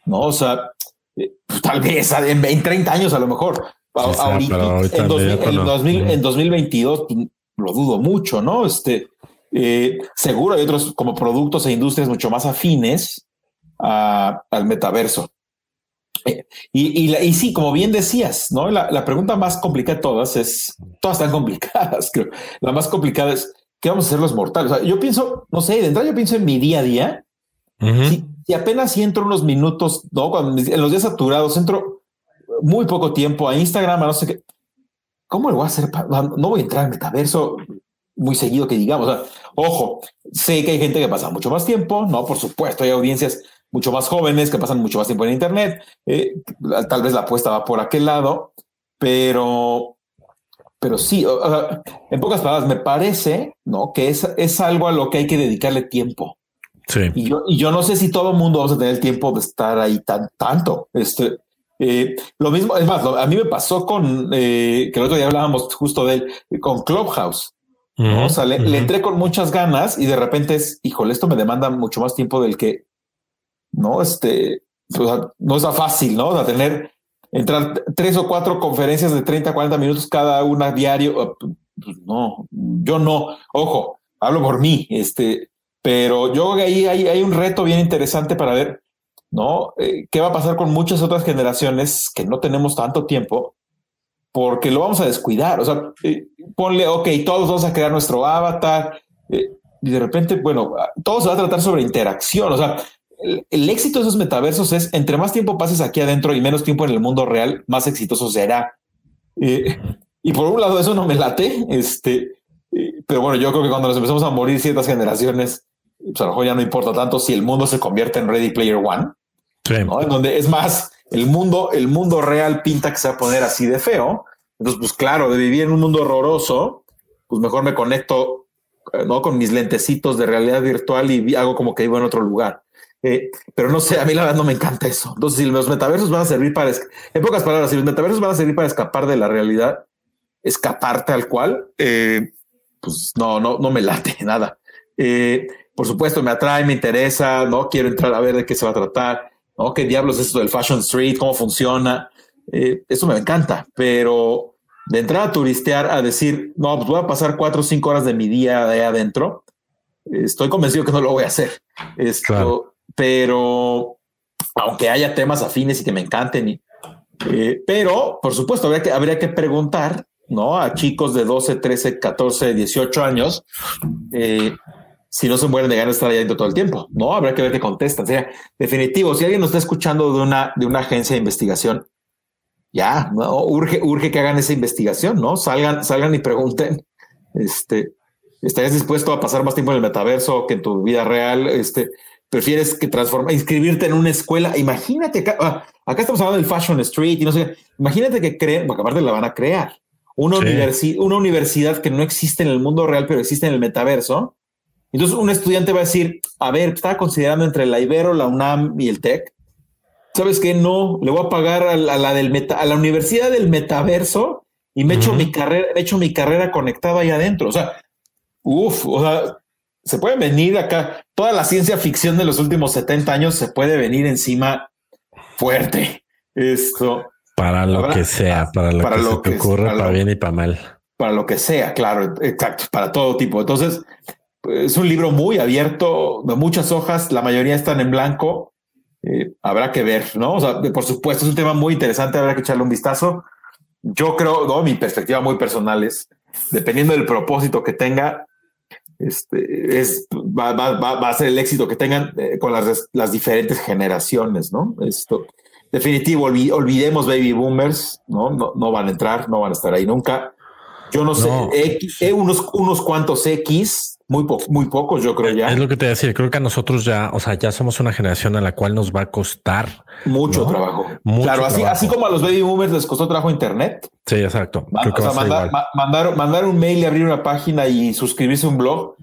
[SPEAKER 2] No, o sea, eh, tal vez en, 30 años a lo mejor. ahorita, en, 2022 pues, lo dudo mucho, ¿no? Este, eh, seguro hay otros como productos e industrias mucho más afines al metaverso. Eh, y, y, sí, como bien decías, ¿no? La, pregunta más complicada de todas es, todas están complicadas, creo. La más complicada es, ¿qué vamos a hacer los mortales? yo pienso, no sé, de entrada yo pienso en mi día a día. si, apenas si entro unos minutos, ¿no? Cuando, en los días saturados, entro muy poco tiempo a Instagram, a no sé qué. ¿Cómo lo voy a hacer? No voy a entrar en metaverso muy seguido que digamos. ojo, sé que hay gente que pasa mucho más tiempo, ¿no? Por supuesto, hay audiencias mucho más jóvenes que pasan mucho más tiempo en Internet. Eh, tal vez la apuesta va por aquel lado, pero, pero sí, en pocas palabras, me parece ¿no? que es, es algo a lo que hay que dedicarle tiempo. Sí. Y yo, y yo no sé si todo el mundo va a tener el tiempo de estar ahí tan, tanto. Este, eh, lo mismo, es más, a mí me pasó con eh, que el otro día hablábamos justo de él, con Clubhouse. ¿no? O sea, le, le, entré con muchas ganas y de repente es, híjole, esto me demanda mucho más tiempo del que ¿no? Este, no está fácil, ¿no? O tener, entrar tres o cuatro conferencias de 30, 40 minutos cada una diario. Ah, pues, no, yo no, ojo, hablo por mí, este, pero yo creo que ahí hay, hay un reto bien interesante para ver, ¿no? Eh, ¿Qué va a pasar con muchas otras generaciones que no tenemos tanto tiempo? Porque lo vamos a descuidar. O sea, eh, ponle, ok, todos vamos a crear nuestro avatar. Eh, y de repente, bueno, todo se va a tratar sobre interacción. O sea, el, éxito de esos metaversos es entre más tiempo pases aquí adentro y menos tiempo en el mundo real, más exitoso será. Y por un lado, eso no me late. Este, pero bueno, yo creo que cuando nos empezamos a morir ciertas generaciones, pues a lo mejor ya no importa tanto si el mundo se convierte en Ready Player One, en donde es más el mundo, el mundo real pinta que se va a poner así de feo. Entonces, pues claro, de vivir en un mundo horroroso, pues mejor me conecto eh, ¿no? con mis lentecitos de realidad virtual y hago como que vivo en otro lugar. Eh, pero no sé, a mí la verdad no me encanta eso. Entonces, si los metaversos van a servir para, en pocas palabras, si los metaversos van a servir para escapar de la realidad, escapar tal cual, eh, pues no, no, no me late nada. Por supuesto, me atrae, me interesa, no quiero entrar a ver de qué se va a tratar, no qué diablos es esto del Fashion Street, cómo funciona. eso me encanta, pero de entrar a turistear, a decir, no, pues voy a pasar cuatro o cinco horas de mi día de ahí adentro, estoy convencido que no lo voy a hacer. Esto, pero aunque haya temas afines y que me encanten, eh, pero por supuesto habría que, habría que preguntar ¿no? a chicos de 12, 13, 14, 18 años eh, si no se mueren de ganas de estar ahí dentro todo el tiempo. No, habrá que ver qué contestan. O sea, definitivo, si alguien nos está escuchando de una, de una agencia de investigación, ya, ¿no? urge, urge que hagan esa investigación, ¿no? Salgan, salgan y pregunten, este, ¿estarías dispuesto a pasar más tiempo en el metaverso que en tu vida real? Este, prefieres que transformar, inscribirte en una escuela. Imagínate acá, ah, acá estamos hablando del Fashion Street y no sé, imagínate que creen, porque aparte la van a crear, una, una universidad que no existe en el mundo real, pero existe en el metaverso. Entonces un estudiante va a decir, a ver, estaba considerando entre la Ibero, la UNAM y el TEC. ¿Sabes qué? No, le voy a pagar a la, del meta, a la universidad del metaverso y me echo mi carrera, he hecho mi carrera conectada ahí adentro. O sea, uff, o sea, se puede venir acá, toda la ciencia ficción de los últimos 70 años se puede venir encima fuerte. Esto.
[SPEAKER 1] Para lo que sea, para lo que se te ocurre, para, bien y para mal.
[SPEAKER 2] Para lo que sea, claro, exacto, para todo tipo. Entonces, es un libro muy abierto, de muchas hojas, la mayoría están en blanco. Eh, habrá que ver, ¿no? O sea, por supuesto, es un tema muy interesante, habrá que echarle un vistazo. Yo creo, no, mi perspectiva muy personal es, dependiendo del propósito que tenga, este, es, va, va, va, a ser el éxito que tengan eh, con las, las, diferentes generaciones, ¿no? Esto. definitivo, olvidemos baby boomers, ¿no? ¿no? No, van a entrar, no van a estar ahí nunca. Yo no, sé, eh, unos, unos cuantos X, muy, muy pocos, yo creo ya.
[SPEAKER 1] Es lo que te decía, creo que a nosotros ya, o sea, ya somos una generación a la cual nos va a costar
[SPEAKER 2] mucho trabajo. claro, así, así como a los baby boomers les costó trabajo Internet.
[SPEAKER 1] Sí, exacto.
[SPEAKER 2] mandar, mandar, un mail y abrir una página y suscribirse a un blog.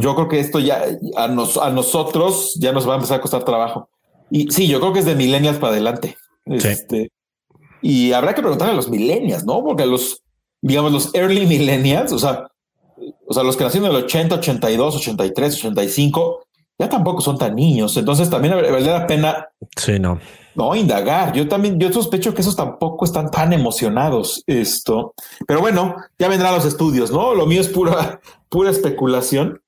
[SPEAKER 2] Yo creo que esto ya a, a nosotros ya nos va a empezar a costar trabajo. Y sí, yo creo que es de millennials para adelante. Este, y habrá que preguntar a los millennials, ¿no? Porque los, digamos, los early millennials, o sea, o sea, los que nacieron en el 80, 82, 83, 85, ya tampoco son tan niños. Entonces también vale la pena.
[SPEAKER 1] Sí, no.
[SPEAKER 2] No, indagar. Yo también, yo sospecho que esos tampoco están tan emocionados esto. Pero bueno, ya vendrán los estudios, ¿no? Lo mío es pura, pura especulación.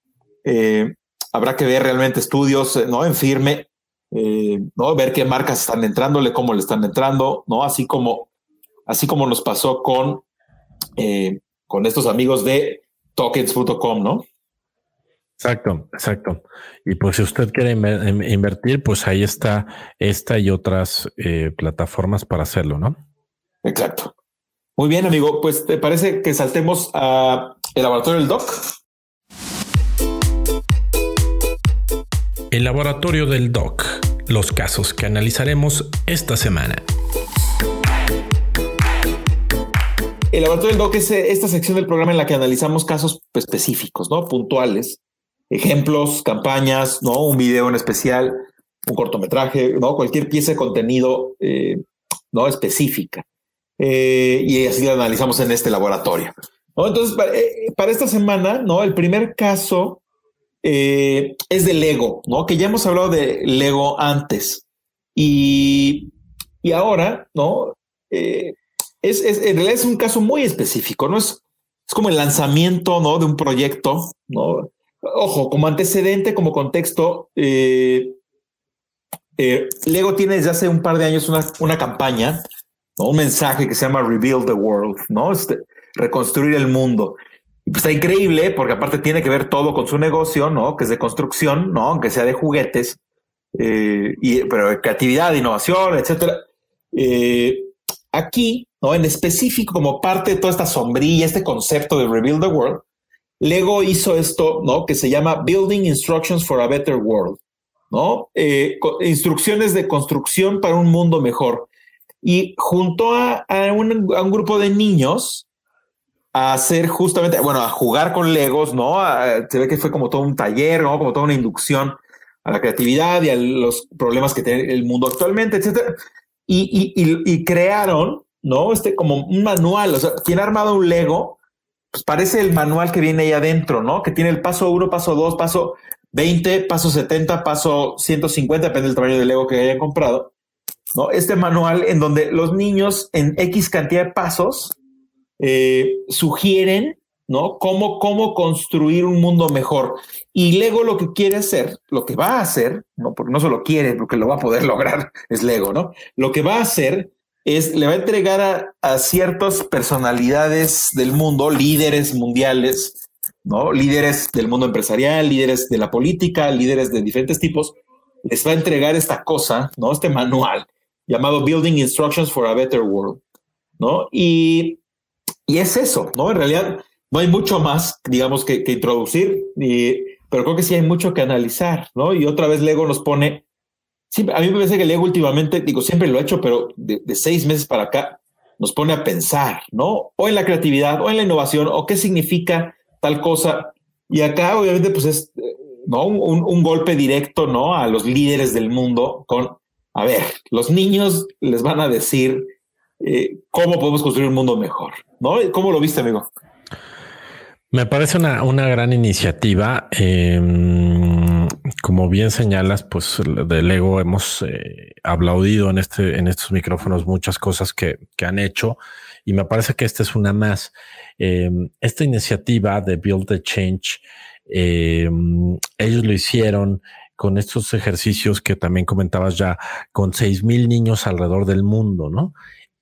[SPEAKER 2] Eh, habrá que ver realmente estudios, eh, ¿no? En firme, eh, ¿no? Ver qué marcas están entrándole, cómo le están entrando, ¿no? Así como, así como nos pasó con, con estos amigos de tokens.com, ¿no?
[SPEAKER 1] Exacto, exacto. Y pues si usted quiere invertir, pues ahí está esta y otras eh, plataformas para hacerlo, ¿no?
[SPEAKER 2] Exacto. Muy bien, amigo. Pues te parece que saltemos a el laboratorio del Doc.
[SPEAKER 1] El laboratorio del Doc. Los casos que analizaremos esta semana.
[SPEAKER 2] El laboratorio del DOC es eh, esta sección del programa en la que analizamos casos específicos, ¿no? Puntuales, ejemplos, campañas, ¿no? Un video en especial, un cortometraje, ¿no? Cualquier pieza de contenido, eh, ¿no? Específica. Eh, y así lo analizamos en este laboratorio. Entonces, para, esta semana, ¿no? El primer caso es de Lego, ¿no? Que ya hemos hablado de Lego antes. Y, y ahora, ¿no? Es, en realidad es un caso muy específico, ¿no? Es, es como el lanzamiento, ¿no? De un proyecto, ¿no? Ojo, como antecedente, como contexto, eh, eh, Lego tiene desde hace un par de años una, una campaña, ¿no? un mensaje que se llama Rebuild the World, ¿no? Este, reconstruir el mundo. Pues está increíble porque aparte tiene que ver todo con su negocio, ¿no? Que es de construcción, ¿no? Aunque sea de juguetes, eh, y, pero creatividad, innovación, etcétera. Aquí ¿no? En específico, como parte de toda esta sombrilla, este concepto de Rebuild the World, Lego hizo esto, ¿no? Que se llama Building Instructions for a Better World, ¿no? Eh, instrucciones de construcción para un mundo mejor. Y junto a, un, grupo de niños a hacer justamente, bueno, a jugar con Legos, ¿no? se ve que fue como todo un taller, ¿no? Como toda una inducción a la creatividad y a los problemas que tiene el mundo actualmente, etcétera. Y, y crearon ¿no? Este como un manual, o sea, quien ha armado un Lego, pues parece el manual que viene ahí adentro, ¿no? Que tiene el paso 1, paso 2, paso 20, paso 70, paso 150, depende del tamaño del Lego que hayan comprado, ¿no? Este manual en donde los niños en X cantidad de pasos eh, sugieren, ¿no? Cómo, cómo construir un mundo mejor. Y Lego lo que quiere hacer, lo que va a hacer, no, porque no solo quiere, porque lo va a poder lograr, es Lego, ¿no? Lo que va a hacer es, le va a entregar a, ciertas personalidades del mundo, líderes mundiales, ¿no? Líderes del mundo empresarial, líderes de la política, líderes de diferentes tipos, les va a entregar esta cosa, ¿no? Este manual llamado Building Instructions for a Better World, ¿no? Y, y es eso, ¿no? En realidad no hay mucho más, digamos, que, que introducir, pero creo que sí hay mucho que analizar, ¿no? Y otra vez Lego nos pone a mí me parece que Lego últimamente, digo, siempre lo he hecho, pero de, seis meses para acá nos pone a pensar, ¿no? O en la creatividad, o en la innovación, o qué significa tal cosa. Y acá, obviamente, pues es ¿no? un, golpe directo, ¿no? A los líderes del mundo con, a ver, los niños les van a decir eh, cómo podemos construir un mundo mejor, ¿no? ¿Cómo lo viste, amigo?
[SPEAKER 1] Me parece una, una gran iniciativa. Eh, como bien señalas, pues de Lego hemos eh, aplaudido en, este, en estos micrófonos muchas cosas que, que, han hecho y me parece que esta es una más. Eh, esta iniciativa de Build the Change, eh, ellos lo hicieron con estos ejercicios que también comentabas ya, con seis mil niños alrededor del mundo, ¿no?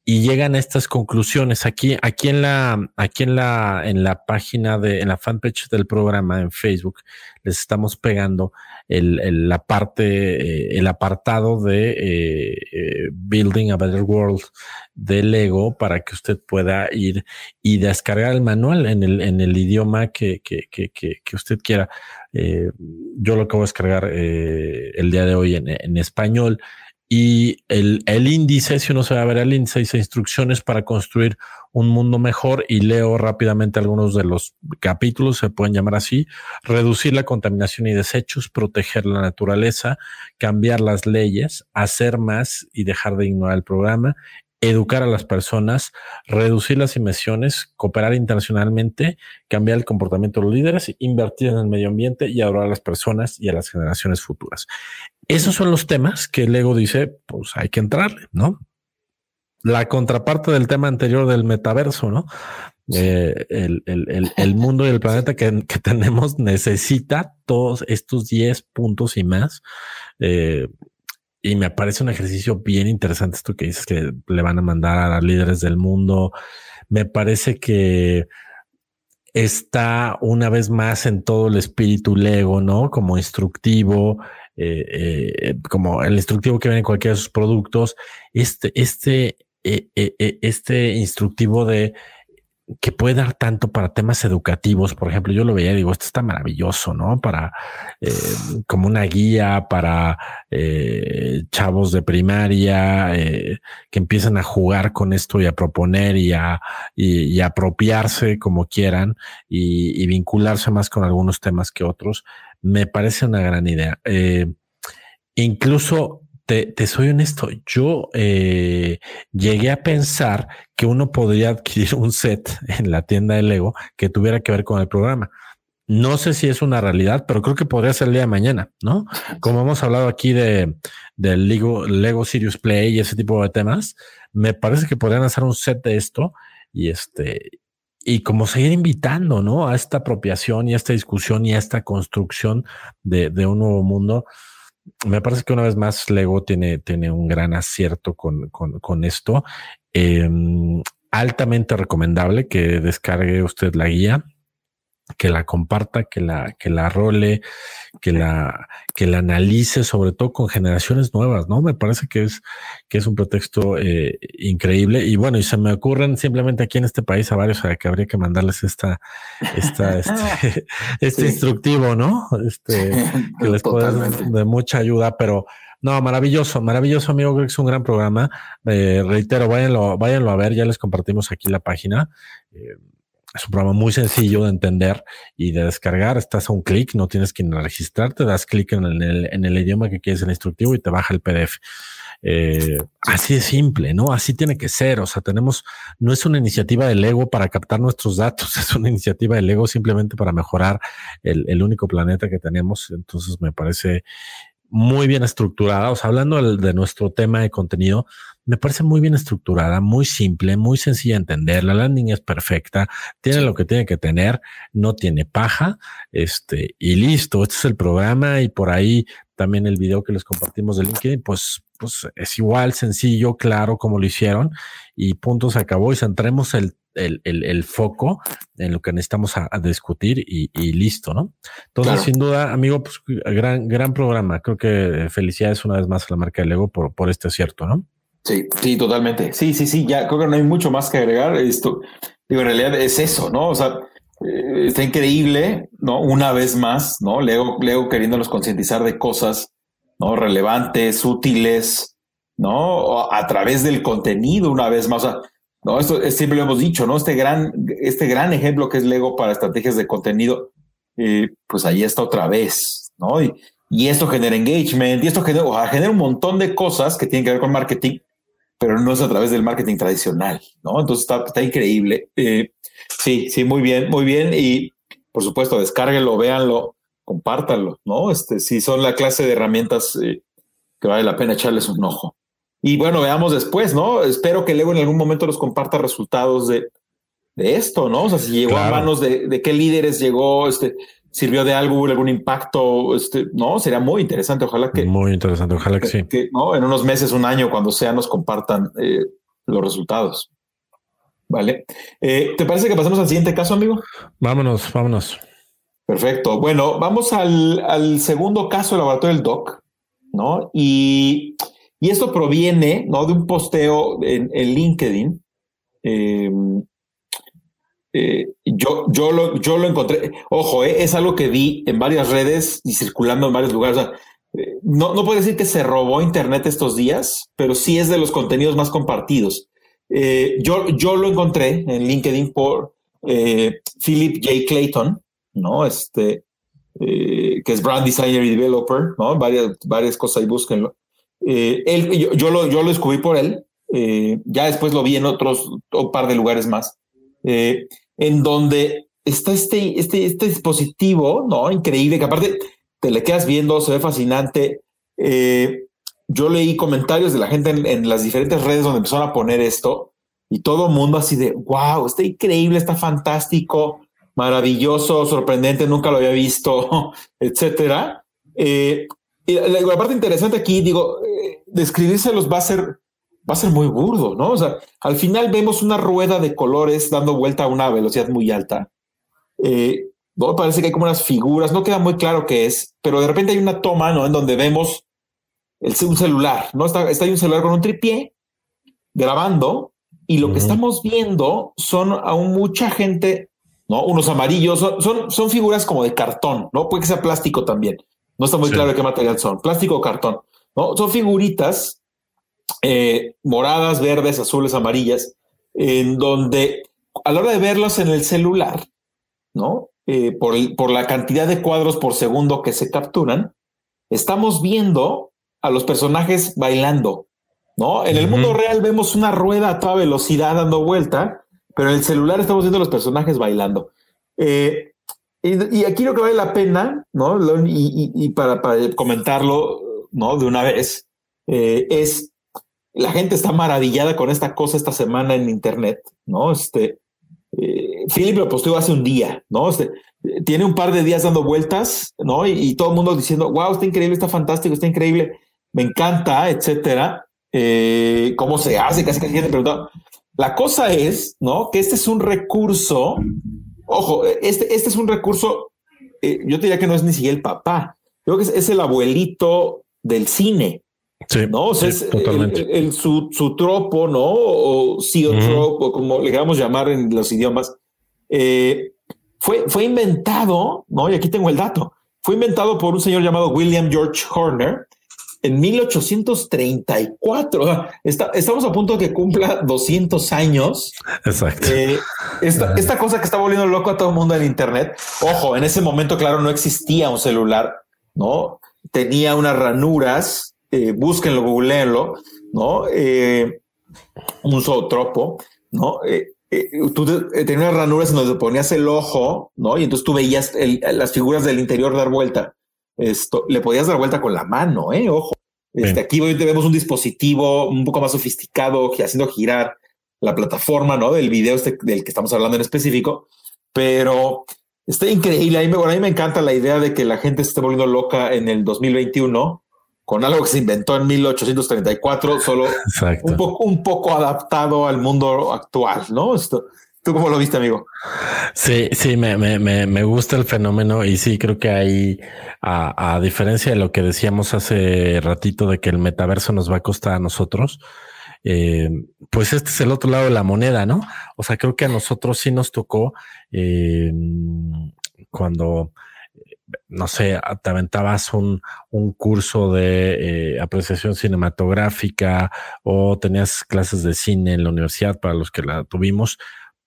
[SPEAKER 1] Y llegan a estas conclusiones. Aquí, aquí en la, aquí en la, en la página de, en la fanpage del programa en Facebook, les estamos pegando el, la parte, eh, el apartado de eh, eh, Building a Better World de Lego para que usted pueda ir y descargar el manual en el, en el idioma que, que, que, que usted quiera. yo lo acabo de descargar el día de hoy en, en español y el, el, índice, si uno se va a ver el índice, dice instrucciones para construir un mundo mejor y leo rápidamente algunos de los capítulos, se pueden llamar así, reducir la contaminación y desechos, proteger la naturaleza, cambiar las leyes, hacer más y dejar de ignorar el programa, educar a las personas, reducir las emisiones, cooperar internacionalmente, cambiar el comportamiento de los líderes, invertir en el medio ambiente y adorar a las personas y a las generaciones futuras. Esos son los temas que el ego dice, pues hay que entrarle, ¿no? La contraparte del tema anterior del metaverso, ¿no? Eh, el, mundo y el planeta que, tenemos necesita todos estos 10 puntos y más. Eh, y me parece un ejercicio bien interesante esto que dices que le van a mandar a líderes del mundo. Me parece que está una vez más en todo el espíritu Lego, ¿no? Como instructivo, eh, eh, como el instructivo que viene en cualquiera de sus productos. Este, este, eh, este instructivo de que puede dar tanto para temas educativos. Por ejemplo, yo lo veía y digo, esto está maravilloso, ¿no? Para eh, como una guía para chavos de primaria que empiezan a jugar con esto y a proponer y a, y, apropiarse como quieran y, vincularse más con algunos temas que otros. Me parece una gran idea. incluso te, soy honesto, yo eh, llegué a pensar que uno podría adquirir un set en la tienda de Lego que tuviera que ver con el programa. No sé si es una realidad, pero creo que podría ser el día de mañana, ¿no? Como hemos hablado aquí de del Lego, Lego Serious Play y ese tipo de temas, me parece que podrían hacer un set de esto y este y como seguir invitando, ¿no? A esta apropiación y a esta discusión y a esta construcción de, un nuevo mundo me parece que una vez más Lego tiene, tiene un gran acierto con, con, con esto. Em, altamente recomendable que descargue usted la guía que la comparta, que la, que la role, que la, que la analice, sobre todo con generaciones nuevas, ¿no? Me parece que es, que es un pretexto eh, increíble. Y bueno, y se me ocurren simplemente aquí en este país a varios a que habría que mandarles esta, esta, este, este instructivo, ¿no? Este, que les puede de mucha ayuda, pero no, maravilloso, maravilloso, amigo. Creo que es un gran programa. Eh, reitero, váyanlo, váyanlo a ver. Ya les compartimos aquí la página. Eh, es un programa muy sencillo de entender y de descargar. Estás a un clic, no tienes que registrarte, das clic en el, en el idioma que quieres el instructivo y te baja el PDF. Eh, así de simple, ¿no? Así tiene que ser. O sea, tenemos, no es una iniciativa del ego para captar nuestros datos, es una iniciativa del ego simplemente para mejorar el, el único planeta que tenemos. Entonces me parece muy bien estructurada. O sea, hablando de nuestro tema de contenido, me parece muy bien estructurada, muy simple, muy sencilla de entender. La landing es perfecta, tiene lo que tiene que tener, no tiene paja, este, y listo. Este es el programa y por ahí también el video que les compartimos de LinkedIn, pues, pues es igual, sencillo, claro, como lo hicieron y punto, se acabó y centremos el el, el, el, foco en lo que necesitamos a, discutir y, y, listo, ¿no? Entonces, sin duda, amigo, pues gran, gran programa. Creo que felicidades una vez más a la marca de Lego por, por este acierto, ¿no?
[SPEAKER 2] Sí, sí, totalmente. Sí, sí, sí, ya creo que no hay mucho más que agregar. Esto, digo, en realidad es eso, ¿no? O sea, eh, está increíble, ¿no? Una vez más, ¿no? Lego, Lego queriéndolos concientizar de cosas, ¿no? Relevantes, útiles, ¿no? A través del contenido, una vez más. O sea, no, esto siempre lo hemos dicho, ¿no? Este gran, este gran ejemplo que es Lego para estrategias de contenido, eh, pues ahí está otra vez, ¿no? Y, y esto genera engagement, y esto genera, o sea, genera un montón de cosas que tienen que ver con marketing pero no es a través del marketing tradicional, ¿no? Entonces está, increíble. Eh, sí, sí, muy bien, muy bien. Y por supuesto, descárguenlo, véanlo, compártanlo, ¿no? Este, si son la clase de herramientas eh, que vale la pena echarles un ojo. Y bueno, veamos después, ¿no? Espero que luego en algún momento nos comparta resultados de, de esto, ¿no? O sea, si llegó a manos de, de, qué líderes llegó, este, sirvió de algo, algún impacto, este, no, sería muy interesante. Ojalá que
[SPEAKER 1] muy interesante. Ojalá que, sí.
[SPEAKER 2] ¿no? En unos meses, un año, cuando sea, nos compartan eh, los resultados. ¿Vale? Eh, ¿Te parece que pasemos al siguiente caso, amigo?
[SPEAKER 1] Vámonos, vámonos.
[SPEAKER 2] Perfecto. Bueno, vamos al, segundo caso del laboratorio del DOC, ¿no? Y, esto proviene, ¿no? De un posteo en, LinkedIn. Em, eh, yo, yo, lo, yo lo encontré, ojo, eh, es algo que vi en varias redes y circulando en varios lugares. Eh, no, no puedo decir que se robó Internet estos días, pero sí es de los contenidos más compartidos. yo, yo lo encontré en LinkedIn por Philip J. Clayton, ¿no? Este, que es brand designer y developer, ¿no? Varias, varias cosas ahí, búsquenlo. Eh, él, yo, lo, yo lo descubrí por él, eh, ya después lo vi en otros, un par de lugares más, en donde está este, este, este dispositivo, ¿no? Increíble, que aparte te le quedas viendo, se ve fascinante. yo leí comentarios de la gente en, en, las diferentes redes donde empezaron a poner esto y todo mundo así de, wow, está increíble, está fantástico maravilloso, sorprendente, nunca lo había visto, etcétera. Eh, y la, parte interesante aquí, digo, eh, describírselos va a ser, va a ser muy burdo, ¿no? O sea, al final vemos una rueda de colores dando vuelta a una velocidad muy alta. Eh, ¿no? Parece que hay como unas figuras, no queda muy claro qué es, pero de repente hay una toma, ¿no? En donde vemos el, un celular, ¿no? Está, está ahí un celular con un tripié grabando y lo que estamos viendo son aún mucha gente ¿no? Unos amarillos, son, son, figuras como de cartón, ¿no? Puede que sea plástico también. No está muy claro de qué material son, plástico o cartón, ¿no? Son figuritas eh, moradas, verdes, azules, amarillas, en donde a la hora de verlos en el celular, ¿no? Eh, por, por la cantidad de cuadros por segundo que se capturan, estamos viendo a los personajes bailando, ¿no? En el mundo real vemos una rueda a toda velocidad dando vuelta pero en el celular estamos viendo los personajes bailando. Eh, y, aquí lo que vale la pena, ¿no? Y, para, comentarlo, ¿no? De una vez, eh, es la gente está maravillada con esta cosa esta semana en Internet, ¿no? Este, eh, Philip lo posteó hace un día, ¿no? Este, tiene un par de días dando vueltas, ¿no? Y, todo el mundo diciendo, wow, está increíble, está fantástico, está increíble, me encanta, etcétera. ¿Cómo se hace? Casi casi gente preguntado. La cosa es, ¿no? Que este es un recurso, ojo, este, este es un recurso, eh, yo diría que no es ni siquiera el papá, creo que es, el abuelito del cine.
[SPEAKER 1] Sí,
[SPEAKER 2] ¿no? O sea, es El, su, su, tropo, ¿no? O o como le queramos llamar en los idiomas, eh, fue, fue inventado, ¿no? Y aquí tengo el dato. Fue inventado por un señor llamado William George Horner, en 1834. estamos a punto de que cumpla 200 años.
[SPEAKER 1] Exacto.
[SPEAKER 2] Eh, esta, cosa que está volviendo loco a todo el mundo en Internet. Ojo, en ese momento, claro, no existía un celular, ¿no? Tenía unas ranuras, eh, búsquenlo, googleenlo, ¿no? Eh, un zootropo, ¿no? tú tenías ranuras en donde ponías el ojo, ¿no? Y entonces tú veías las figuras del interior dar vuelta. Esto, le podías dar vuelta con la mano, ¿eh? Ojo. Este, aquí hoy tenemos un dispositivo un poco más sofisticado que haciendo girar la plataforma, ¿no? Del video este, del que estamos hablando en específico, pero está increíble. A mí, me, a mí me encanta la idea de que la gente se esté volviendo loca en el 2021 con algo que se inventó en 1834, solo un poco, un poco adaptado al mundo actual, ¿no? Esto, ¿Tú cómo lo viste, amigo?
[SPEAKER 1] Sí, sí, me, me, me, gusta el fenómeno y sí, creo que hay, a, diferencia de lo que decíamos hace ratito de que el metaverso nos va a costar a nosotros, eh, pues este es el otro lado de la moneda, ¿no? O sea, creo que a nosotros sí nos tocó eh, cuando, no sé, te aventabas un, un curso de eh, apreciación cinematográfica o tenías clases de cine en la universidad para los que la tuvimos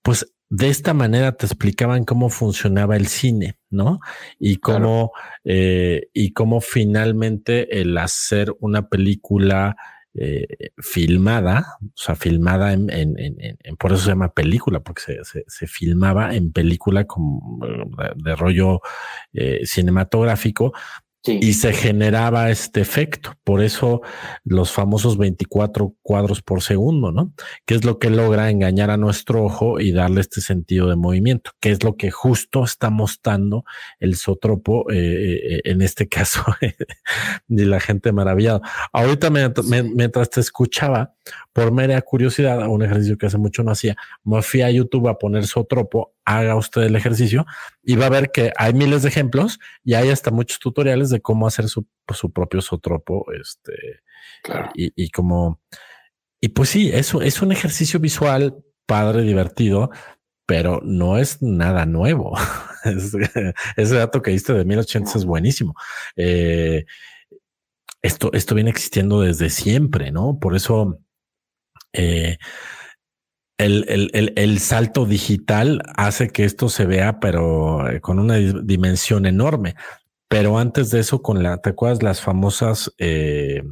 [SPEAKER 1] pues de esta manera te explicaban cómo funcionaba el cine, ¿no? Y cómo, eh, y cómo finalmente el hacer una película eh, filmada, o sea, filmada en, en, en, por eso se llama película, porque se, se, filmaba en película como de, rollo eh, cinematográfico, y se generaba este efecto. Por eso los famosos 24 cuadros por segundo, ¿no? Que es lo que logra engañar a nuestro ojo y darle este sentido de movimiento, que es lo que justo está mostrando el sotropo, eh, eh, en este caso, de la gente maravillada. Ahorita mientras te escuchaba, por mera curiosidad, un ejercicio que hace mucho no hacía, me fui a YouTube a poner sotropo, haga usted el ejercicio y va a ver que hay miles de ejemplos y hay hasta muchos tutoriales de cómo hacer su, su propio sotropo, este, claro. y, y como, y pues sí, eso es un ejercicio visual padre, divertido, pero no es nada nuevo. ese dato que diste de 1080 es buenísimo. Eh, esto, esto viene existiendo desde siempre, ¿no? Por eso eh, el, el, el, salto digital hace que esto se vea, pero eh, con una dimensión enorme. Pero antes de eso, con la, ¿te acuerdas las famosas, eh,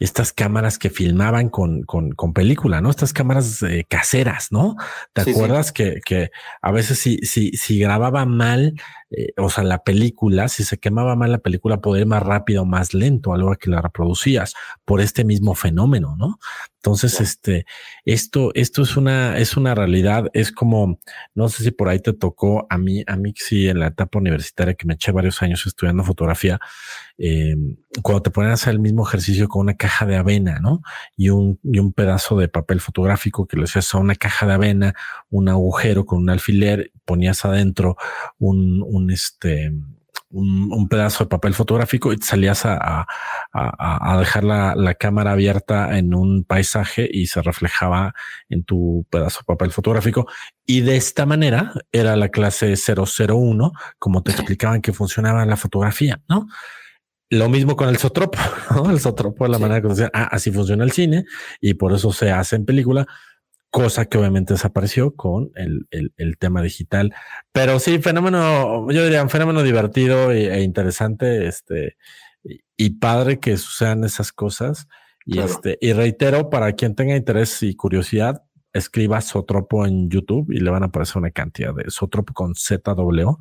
[SPEAKER 1] estas cámaras que filmaban con, con, con película, ¿no? Estas cámaras eh, caseras, ¿no? ¿Te acuerdas Que, que a veces si, si, si grababa mal, eh, o sea, la película, si se quemaba mal la película, podía ir más rápido o más lento a la hora que la reproducías por este mismo fenómeno, ¿no? Entonces, este, esto, esto es una, es una realidad. Es como, no sé si por ahí te tocó a mí, a mí sí en la etapa universitaria que me eché varios años estudiando fotografía, eh, cuando te ponen a hacer el mismo ejercicio con una caja de avena, ¿no? Y un, y un pedazo de papel fotográfico que le hacías a una caja de avena, un agujero con un alfiler, ponías adentro un, un este, un, pedazo de papel fotográfico y salías a, a, dejar la, la, cámara abierta en un paisaje y se reflejaba en tu pedazo de papel fotográfico. Y de esta manera era la clase 001, como te explicaban que funcionaba la fotografía, ¿no? Lo mismo con el sotropo, ¿no? El sotropo es la manera que ah, así funciona el cine y por eso se hace en película cosa que obviamente desapareció con el, el, el, tema digital. Pero sí, fenómeno, yo diría un fenómeno divertido e, interesante, este, y, padre que sucedan esas cosas. Y este, y reitero, para quien tenga interés y curiosidad, escriba Sotropo en YouTube y le van a aparecer una cantidad de Sotropo con ZW,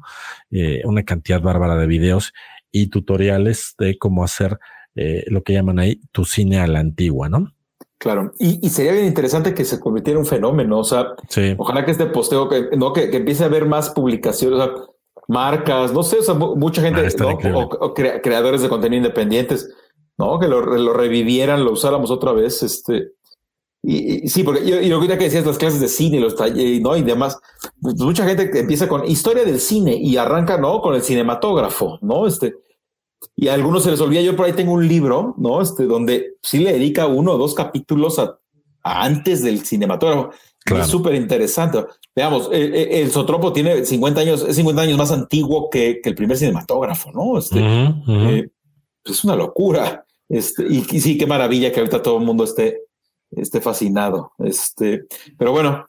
[SPEAKER 1] eh, una cantidad bárbara de videos y tutoriales de cómo hacer eh, lo que llaman ahí tu cine a la antigua, ¿no?
[SPEAKER 2] Claro, y, sería bien interesante que se convirtiera en un fenómeno, o sea, ojalá que este posteo, que, no, que, empiece a haber más publicaciones, o sea, marcas, no sé, o sea, mucha gente, ah, o, creadores de contenido independientes, ¿no? Que lo, revivieran, lo usáramos otra vez, este, y, sí, porque yo, yo que decías las clases de cine, los talleres, ¿no? Y demás, pues mucha gente que empieza con historia del cine y arranca, ¿no? Con el cinematógrafo, ¿no? Este, y a algunos se les olvida, yo por ahí tengo un libro, ¿no? Este, donde sí le dedica uno o dos capítulos a, antes del cinematógrafo. Es súper interesante. Veamos, el, eh, eh, el, Sotropo tiene 50 años, es 50 años más antiguo que, que el primer cinematógrafo, ¿no? Este, eh, es una locura. Este, y, sí, qué maravilla que ahorita todo el mundo esté, esté fascinado. Este, pero bueno,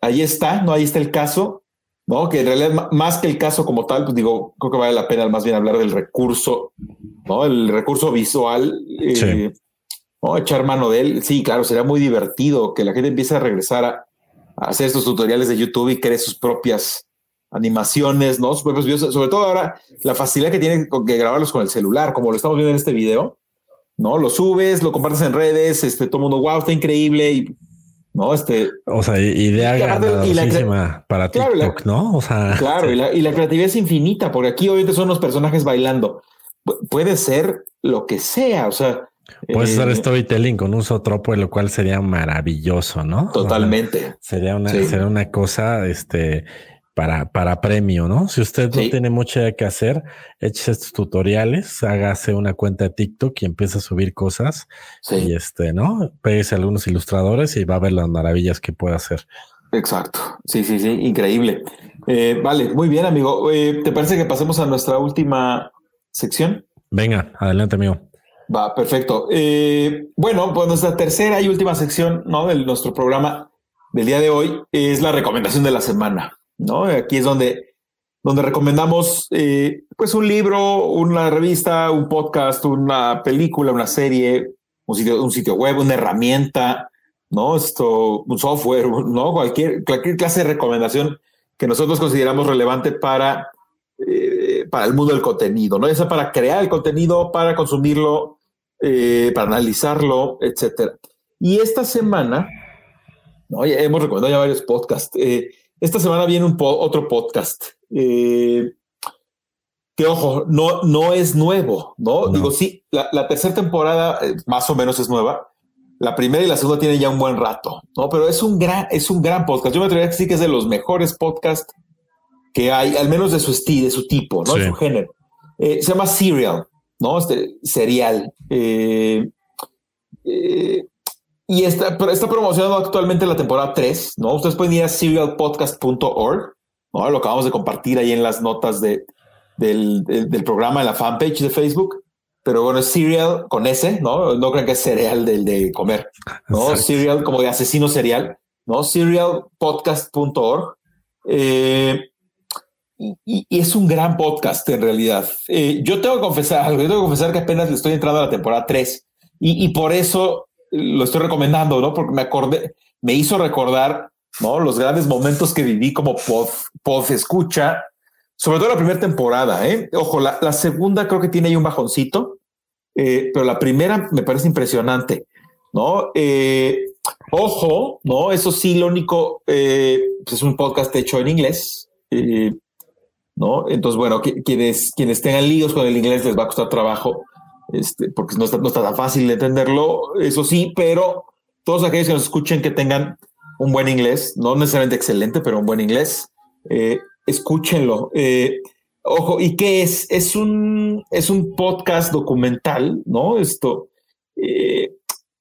[SPEAKER 2] ahí está, ¿no? Ahí está el caso. ¿No? Que en realidad, más que el caso como tal, pues digo, creo que vale la pena más bien hablar del recurso, ¿no? El recurso visual, eh, ¿no? Echar mano de él. Sí, claro, sería muy divertido que la gente empiece a regresar a, hacer estos tutoriales de YouTube y cree sus propias animaciones, ¿no? Sus propios videos, sobre todo ahora la facilidad que tienen con que grabarlos con el celular, como lo estamos viendo en este video, ¿no? Lo subes, lo compartes en redes, este, todo el mundo, wow, está increíble y ¿no? Este,
[SPEAKER 1] o sea, idea ganadísima para TikTok, ¿no? O sea,
[SPEAKER 2] claro, y, la, creatividad es infinita, porque aquí obviamente son los personajes bailando. puede ser lo que sea, o sea.
[SPEAKER 1] Puede ser eh, storytelling con un sotropo, lo cual sería maravilloso, ¿no?
[SPEAKER 2] Totalmente.
[SPEAKER 1] sería una, sería una cosa, este, para, para premio, ¿no? Si usted no tiene mucho que hacer, eche estos tutoriales, hágase una cuenta de TikTok y empieza a subir cosas. Y este, ¿no? Pégase a algunos ilustradores y va a ver las maravillas que puede hacer.
[SPEAKER 2] Exacto. Sí, sí, sí, increíble. Eh, vale, muy bien, amigo. Eh, ¿Te parece que pasemos a nuestra última sección?
[SPEAKER 1] Venga, adelante, amigo.
[SPEAKER 2] Va, perfecto. Eh, bueno, pues nuestra tercera y última sección, ¿no? De nuestro programa del día de hoy es la recomendación de la semana. ¿No? Aquí es donde, donde recomendamos eh, pues un libro, una revista, un podcast, una película, una serie, un sitio, un sitio web, una herramienta, ¿no? Esto, un software, ¿no? Cualquier, cualquier clase de recomendación que nosotros consideramos relevante para eh, para el mundo del contenido, ¿no? Sea para crear el contenido, para consumirlo, eh, para analizarlo, etcétera. Y esta semana, ¿no? hemos recomendado ya varios podcasts. Esta semana viene un otro podcast. que ojo, no, no es nuevo, ¿no? Digo, sí, la, la tercera temporada más o menos es nueva, la primera y la segunda tienen ya un buen rato, ¿no? Pero es un gran, es un gran podcast. Yo me atrevería a decir que es de los mejores podcasts que hay, al menos de su estilo, de su tipo, ¿no? De su género. Eh, se llama Serial, ¿no? Este serial. Eh, eh, y está, pero está promocionando actualmente la temporada 3, ¿no? Ustedes pueden ir a serialpodcast.org, ¿no? Lo acabamos de compartir ahí en las notas de, del, del programa en la fanpage de Facebook pero bueno, es cereal con S, ¿no? No crean que es cereal del de comer, ¿no? Cereal como de asesino serial, ¿no? Serialpodcast.org. Eh, y, es un gran podcast en realidad. Eh, yo tengo que confesar yo tengo que confesar que apenas le estoy entrando a la temporada 3 y, por eso lo estoy recomendando, ¿no? Porque me acordé, me hizo recordar, ¿no? Los grandes momentos que viví como pod, pod escucha, sobre todo la primera temporada, ¿eh? Ojo, la, la segunda creo que tiene ahí un bajoncito, eh, pero la primera me parece impresionante, ¿no? Eh, ojo, ¿no? Eso sí, lo único, eh, pues es un podcast hecho en inglés, ¿no? Entonces, bueno, quienes, quienes tengan líos con el inglés les va a costar trabajo, este, porque no está, no está tan fácil de entenderlo, eso sí, pero todos aquellos que nos escuchen que tengan un buen inglés, no necesariamente excelente, pero un buen inglés, escúchenlo. Ojo, ¿y qué es? Es un, es un podcast documental, ¿no? Esto eh,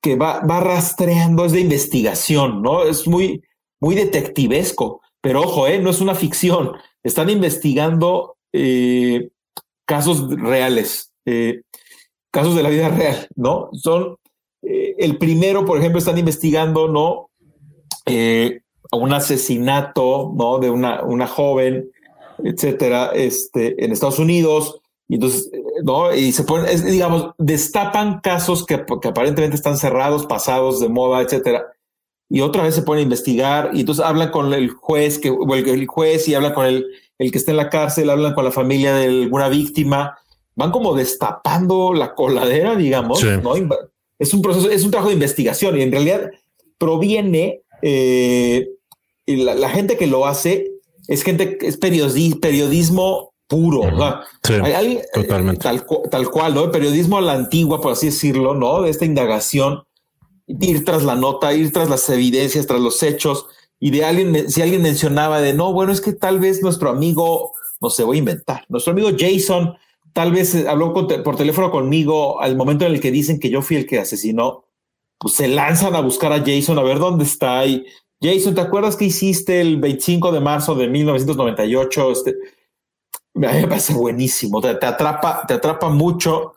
[SPEAKER 2] que va, va rastreando, es de investigación, ¿no? Es muy, muy detectivesco, pero ojo, ¿eh? no es una ficción. Están investigando eh, casos reales, eh, casos de la vida real, ¿no? Son el primero, por ejemplo, están investigando, ¿no? un asesinato, ¿no? De una, una joven etcétera, este, en Estados Unidos. Y entonces, ¿no? Y se ponen, digamos, destapan casos que, que, aparentemente están cerrados, pasados de moda, etcétera. Y otra vez se ponen a investigar y entonces hablan con el juez, que, el, juez y hablan con el, el que está en la cárcel, hablan con la familia de alguna víctima. Van como destapando la coladera, digamos, ¿no? Es un proceso, es un trabajo de investigación y en realidad proviene, eh, la, la gente que lo hace es gente, es periodismo puro. totalmente. Tal, cual, ¿no? El periodismo a la antigua, por así decirlo, ¿no? De esta indagación, ir tras la nota, ir tras las evidencias, tras los hechos. Y de alguien, si alguien mencionaba de no, bueno, es que tal vez nuestro amigo, no se voy a inventar, nuestro amigo Jason tal vez eh, habló por teléfono conmigo al momento en el que dicen que yo fui el que asesinó, pues se lanzan a buscar a Jason a ver dónde está y Jason, ¿te acuerdas que hiciste el 25 de marzo de 1998? Este, me parece buenísimo, te, atrapa, te atrapa mucho,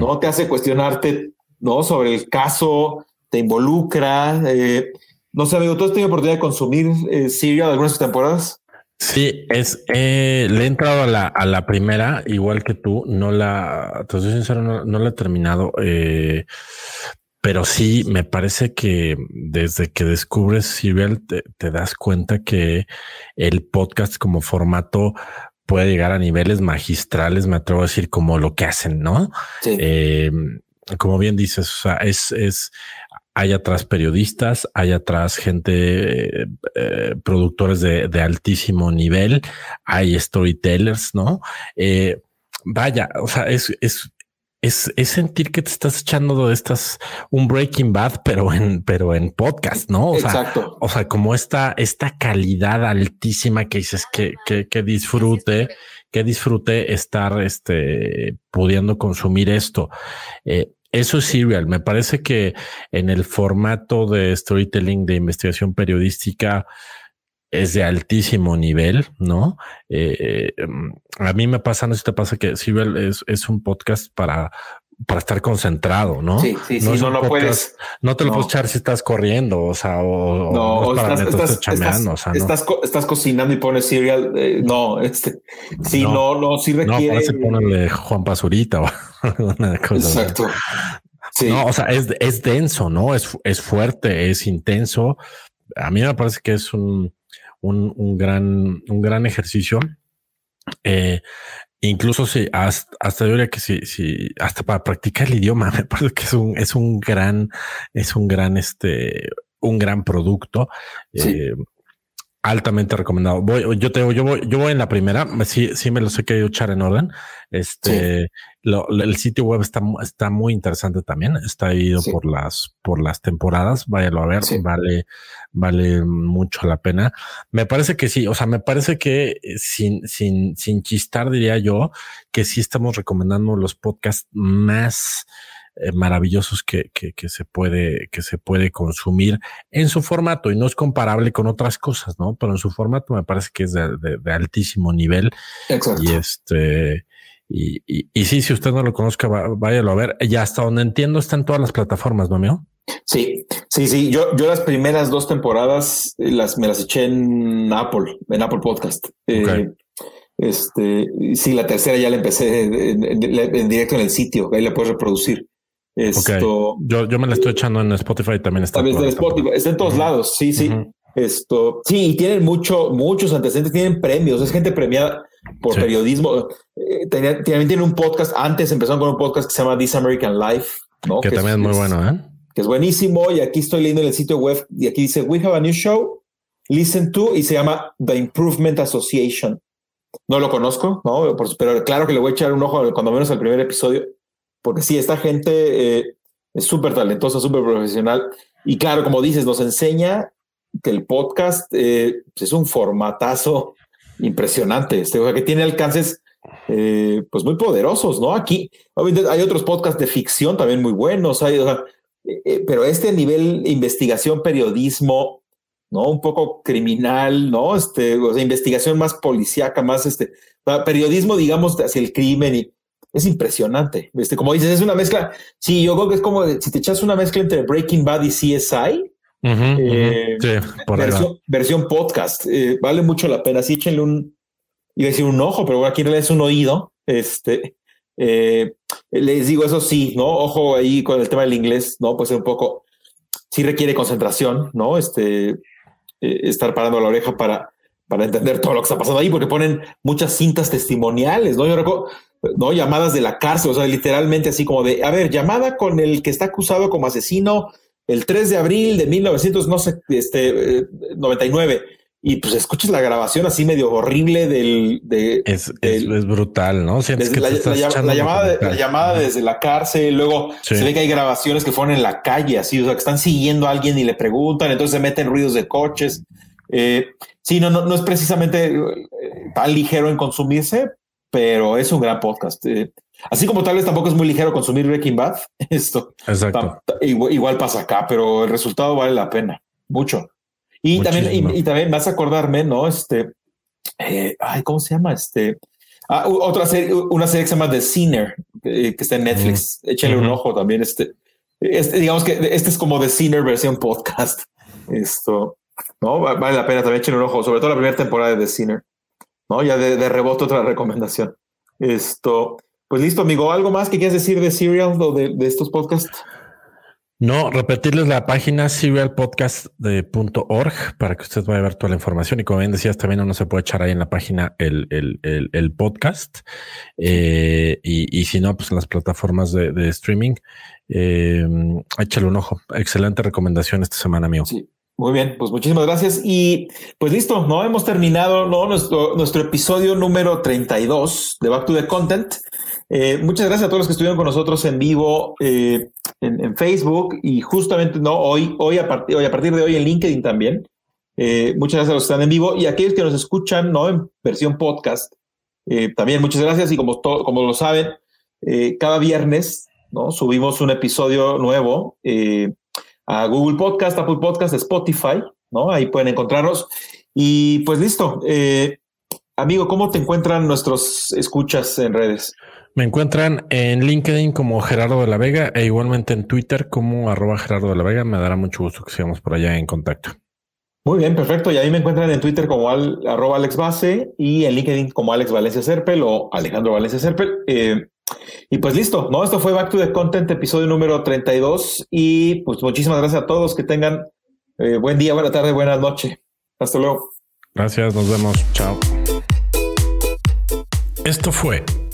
[SPEAKER 2] ¿no? Te hace cuestionarte, ¿no? Sobre el caso, te involucra. Eh, no sé, amigo, ¿tú has tenido oportunidad de consumir eh, Siria de algunas temporadas?
[SPEAKER 1] Sí, es, eh, le he entrado a la, a la primera, igual que tú, no la, te soy sincero, no, no la he terminado. Eh, pero sí, me parece que desde que descubres Serial te, das cuenta que el podcast como formato puede llegar a niveles magistrales, me atrevo a decir, como lo que hacen, ¿no? Eh, como bien dices, o sea, es, es, hay atrás periodistas, hay atrás gente, eh, productores de, de, altísimo nivel, hay storytellers, ¿no? Eh, vaya, o sea, es, es, es, sentir que te estás echando de estas un Breaking Bad, pero en, pero en podcast, ¿no? O Exacto. Sea, o sea, como esta, esta calidad altísima que dices que, que, que disfrute, que disfrute estar este, pudiendo consumir esto. Eh, eso es serial. Me parece que en el formato de storytelling de investigación periodística, es de altísimo nivel, ¿no? Eh, em, a mí me pasa, no sé si te pasa que es, es un podcast para, para estar concentrado, ¿no?
[SPEAKER 2] Sí, sí, no sí, no, lo puedes.
[SPEAKER 1] No te lo puedes echar si estás corriendo, o sea, o,
[SPEAKER 2] no, estás, estás, chameando, o sea, ¿no? estás, cocinando y pones cereal. Eh, no, este, sí, no, no, sí requiere. No, parece
[SPEAKER 1] ponerle Juan Pazurita o
[SPEAKER 2] una cosa. Exacto.
[SPEAKER 1] Sí. No, o sea, es, es denso, ¿no? Es, es fuerte, es intenso. A mí me parece que es un, un, gran, un gran ejercicio. Eh, incluso si hasta, hasta yo diría que si, si hasta para practicar el idioma, me parece que es un, es un gran, es un gran, este, un gran producto. Eh, altamente recomendado. Voy, yo te yo voy, yo voy en la primera. Sí, sí me los he querido echar en orden. Este, el sitio web está, está muy interesante también. Está ido por las, por las temporadas. Váyalo a ver. Vale, vale mucho la pena. Me parece que sí. O sea, me parece que sin, sin, sin chistar diría yo que sí estamos recomendando los podcasts más eh, maravillosos que, que, que, se puede, que se puede consumir en su formato y no es comparable con otras cosas, ¿no? Pero en su formato me parece que es de, de, altísimo nivel.
[SPEAKER 2] Exacto.
[SPEAKER 1] Y este, y, y, y, sí, si usted no lo conozca, váyalo a ver. Ya hasta donde entiendo están todas las plataformas, ¿no, mío?
[SPEAKER 2] Sí, sí, sí. Yo, yo las primeras dos temporadas eh, las me las eché en Apple, en Apple Podcast. Okay. Eh, este, sí, la tercera ya la empecé en, en, en, directo en el sitio, ahí la puedes reproducir. Esto,
[SPEAKER 1] yo, yo me la estoy echando en Spotify también está.
[SPEAKER 2] Está en Spotify, está en todos uh -huh. lados. Sí, sí. Uh -huh. Esto, sí, y tienen mucho, muchos antecedentes, tienen premios, es gente premiada por sí. periodismo. Eh, tenía, también tienen un podcast, antes empezaron con un podcast que se llama This American Life, ¿no?
[SPEAKER 1] Que, que también es, es muy bueno, ¿eh?
[SPEAKER 2] Que es buenísimo, y aquí estoy leyendo en el sitio web, y aquí dice, we have a new show, listen to, y se llama The Improvement Association. No lo conozco, ¿no? Pero claro que le voy a echar un ojo cuando menos al primer episodio porque sí, esta gente eh, es súper talentosa, súper profesional. Y claro, como dices, nos enseña que el podcast eh, es un formatazo impresionante, este, o sea, que tiene alcances eh, pues muy poderosos, ¿no? Aquí hay otros podcasts de ficción también muy buenos, hay, eh, pero este nivel investigación, periodismo, ¿no? Un poco criminal, ¿no? Este, o sea, investigación más policíaca, más este, periodismo, digamos, hacia el crimen y es impresionante. Este, como dices, es una mezcla. Sí, yo creo que es como si te echas una mezcla entre Breaking Bad y CSI. Uh -huh, eh, uh -huh. sí, versión, versión, podcast. Eh, vale mucho la pena. Sí, échenle un, iba a decir un ojo, pero aquí en realidad es un oído. Este, eh, les digo eso sí, ¿no? Ojo ahí con el tema del inglés, ¿no? Pues un poco, sí requiere concentración, ¿no? Este, eh, estar parando la oreja para, para entender todo lo que está pasando ahí, porque ponen muchas cintas testimoniales, ¿no? Yo recuerdo, ¿no? Llamadas de la cárcel, o sea, literalmente así como de, a ver, llamada con el que está acusado como asesino el 3 de abril de 1900, no sé, este, eh, 99. Y pues escuchas la grabación así medio horrible del... De,
[SPEAKER 1] es,
[SPEAKER 2] del,
[SPEAKER 1] es, es, brutal, ¿no?
[SPEAKER 2] Sientes que la, la, la, llamada, de, la llamada desde la cárcel, luego sí. se ve que hay grabaciones que fueron en la calle, así, o sea, que están siguiendo a alguien y le preguntan, entonces se meten ruidos de coches. Eh, sí, no, no, no es precisamente eh, tan ligero en consumirse, pero es un gran podcast. Eh, así como tal vez tampoco es muy ligero consumir Breaking Bad, esto.
[SPEAKER 1] Exacto.
[SPEAKER 2] Igual, igual, pasa acá, pero el resultado vale la pena, mucho. Y también, y, y, también vas a acordarme, ¿no? Este, eh, ay, ¿cómo se llama? Este, ah, otra serie, una serie que se llama The Sinner, que, que está en Netflix. Mm. Échale mm -hmm. un ojo también. Este, este, digamos que este es como The Sinner versión podcast. Esto, ¿no? Vale la pena también echarle un ojo, sobre todo la primera temporada de The Sinner. ¿no? Ya de, de, rebote otra recomendación. Esto, pues listo, amigo. ¿Algo más que quieras decir de Serial o de, de estos podcasts?
[SPEAKER 1] No, repetirles la página serialpodcast.org para que usted vaya a ver toda la información. Y como bien decías, también uno se puede echar ahí en la página el, el, el, el podcast. Eh, y, y, si no, pues en las plataformas de, de streaming. Eh, échale un ojo. Excelente recomendación esta semana, amigo.
[SPEAKER 2] Sí. Muy bien, pues muchísimas gracias. Y pues listo, no hemos terminado ¿no? nuestro, nuestro episodio número 32 de Back to the Content. Eh, muchas gracias a todos los que estuvieron con nosotros en vivo eh, en, Facebook y justamente no hoy, hoy a, partir, hoy a partir de hoy en LinkedIn también. Eh, muchas gracias a los que están en vivo y a aquellos que nos escuchan no en versión podcast. Eh, también muchas gracias y como, to, como lo saben, eh, cada viernes no subimos un episodio nuevo a Google Podcast, Apple Podcast, Spotify, ¿no? Ahí pueden encontrarnos. Y pues listo. Amigo, ¿cómo te encuentran nuestros escuchas en redes?
[SPEAKER 1] Me encuentran en LinkedIn como Gerardo de la Vega e igualmente en Twitter como arroba Gerardo de la Vega. Me dará mucho gusto que sigamos por allá en contacto.
[SPEAKER 2] Muy bien, perfecto. Y ahí me encuentran en Twitter como al, arroba Alex Base y en LinkedIn como Alex Valencia Serpel o Alejandro Valencia Serpel. Eh, y pues listo, ¿no? Esto fue Back to the Content, episodio número 32. Y pues muchísimas gracias a todos. Que tengan eh, buen día, buena tarde, buena noche. Hasta luego.
[SPEAKER 1] Gracias, nos vemos. Chao. Esto fue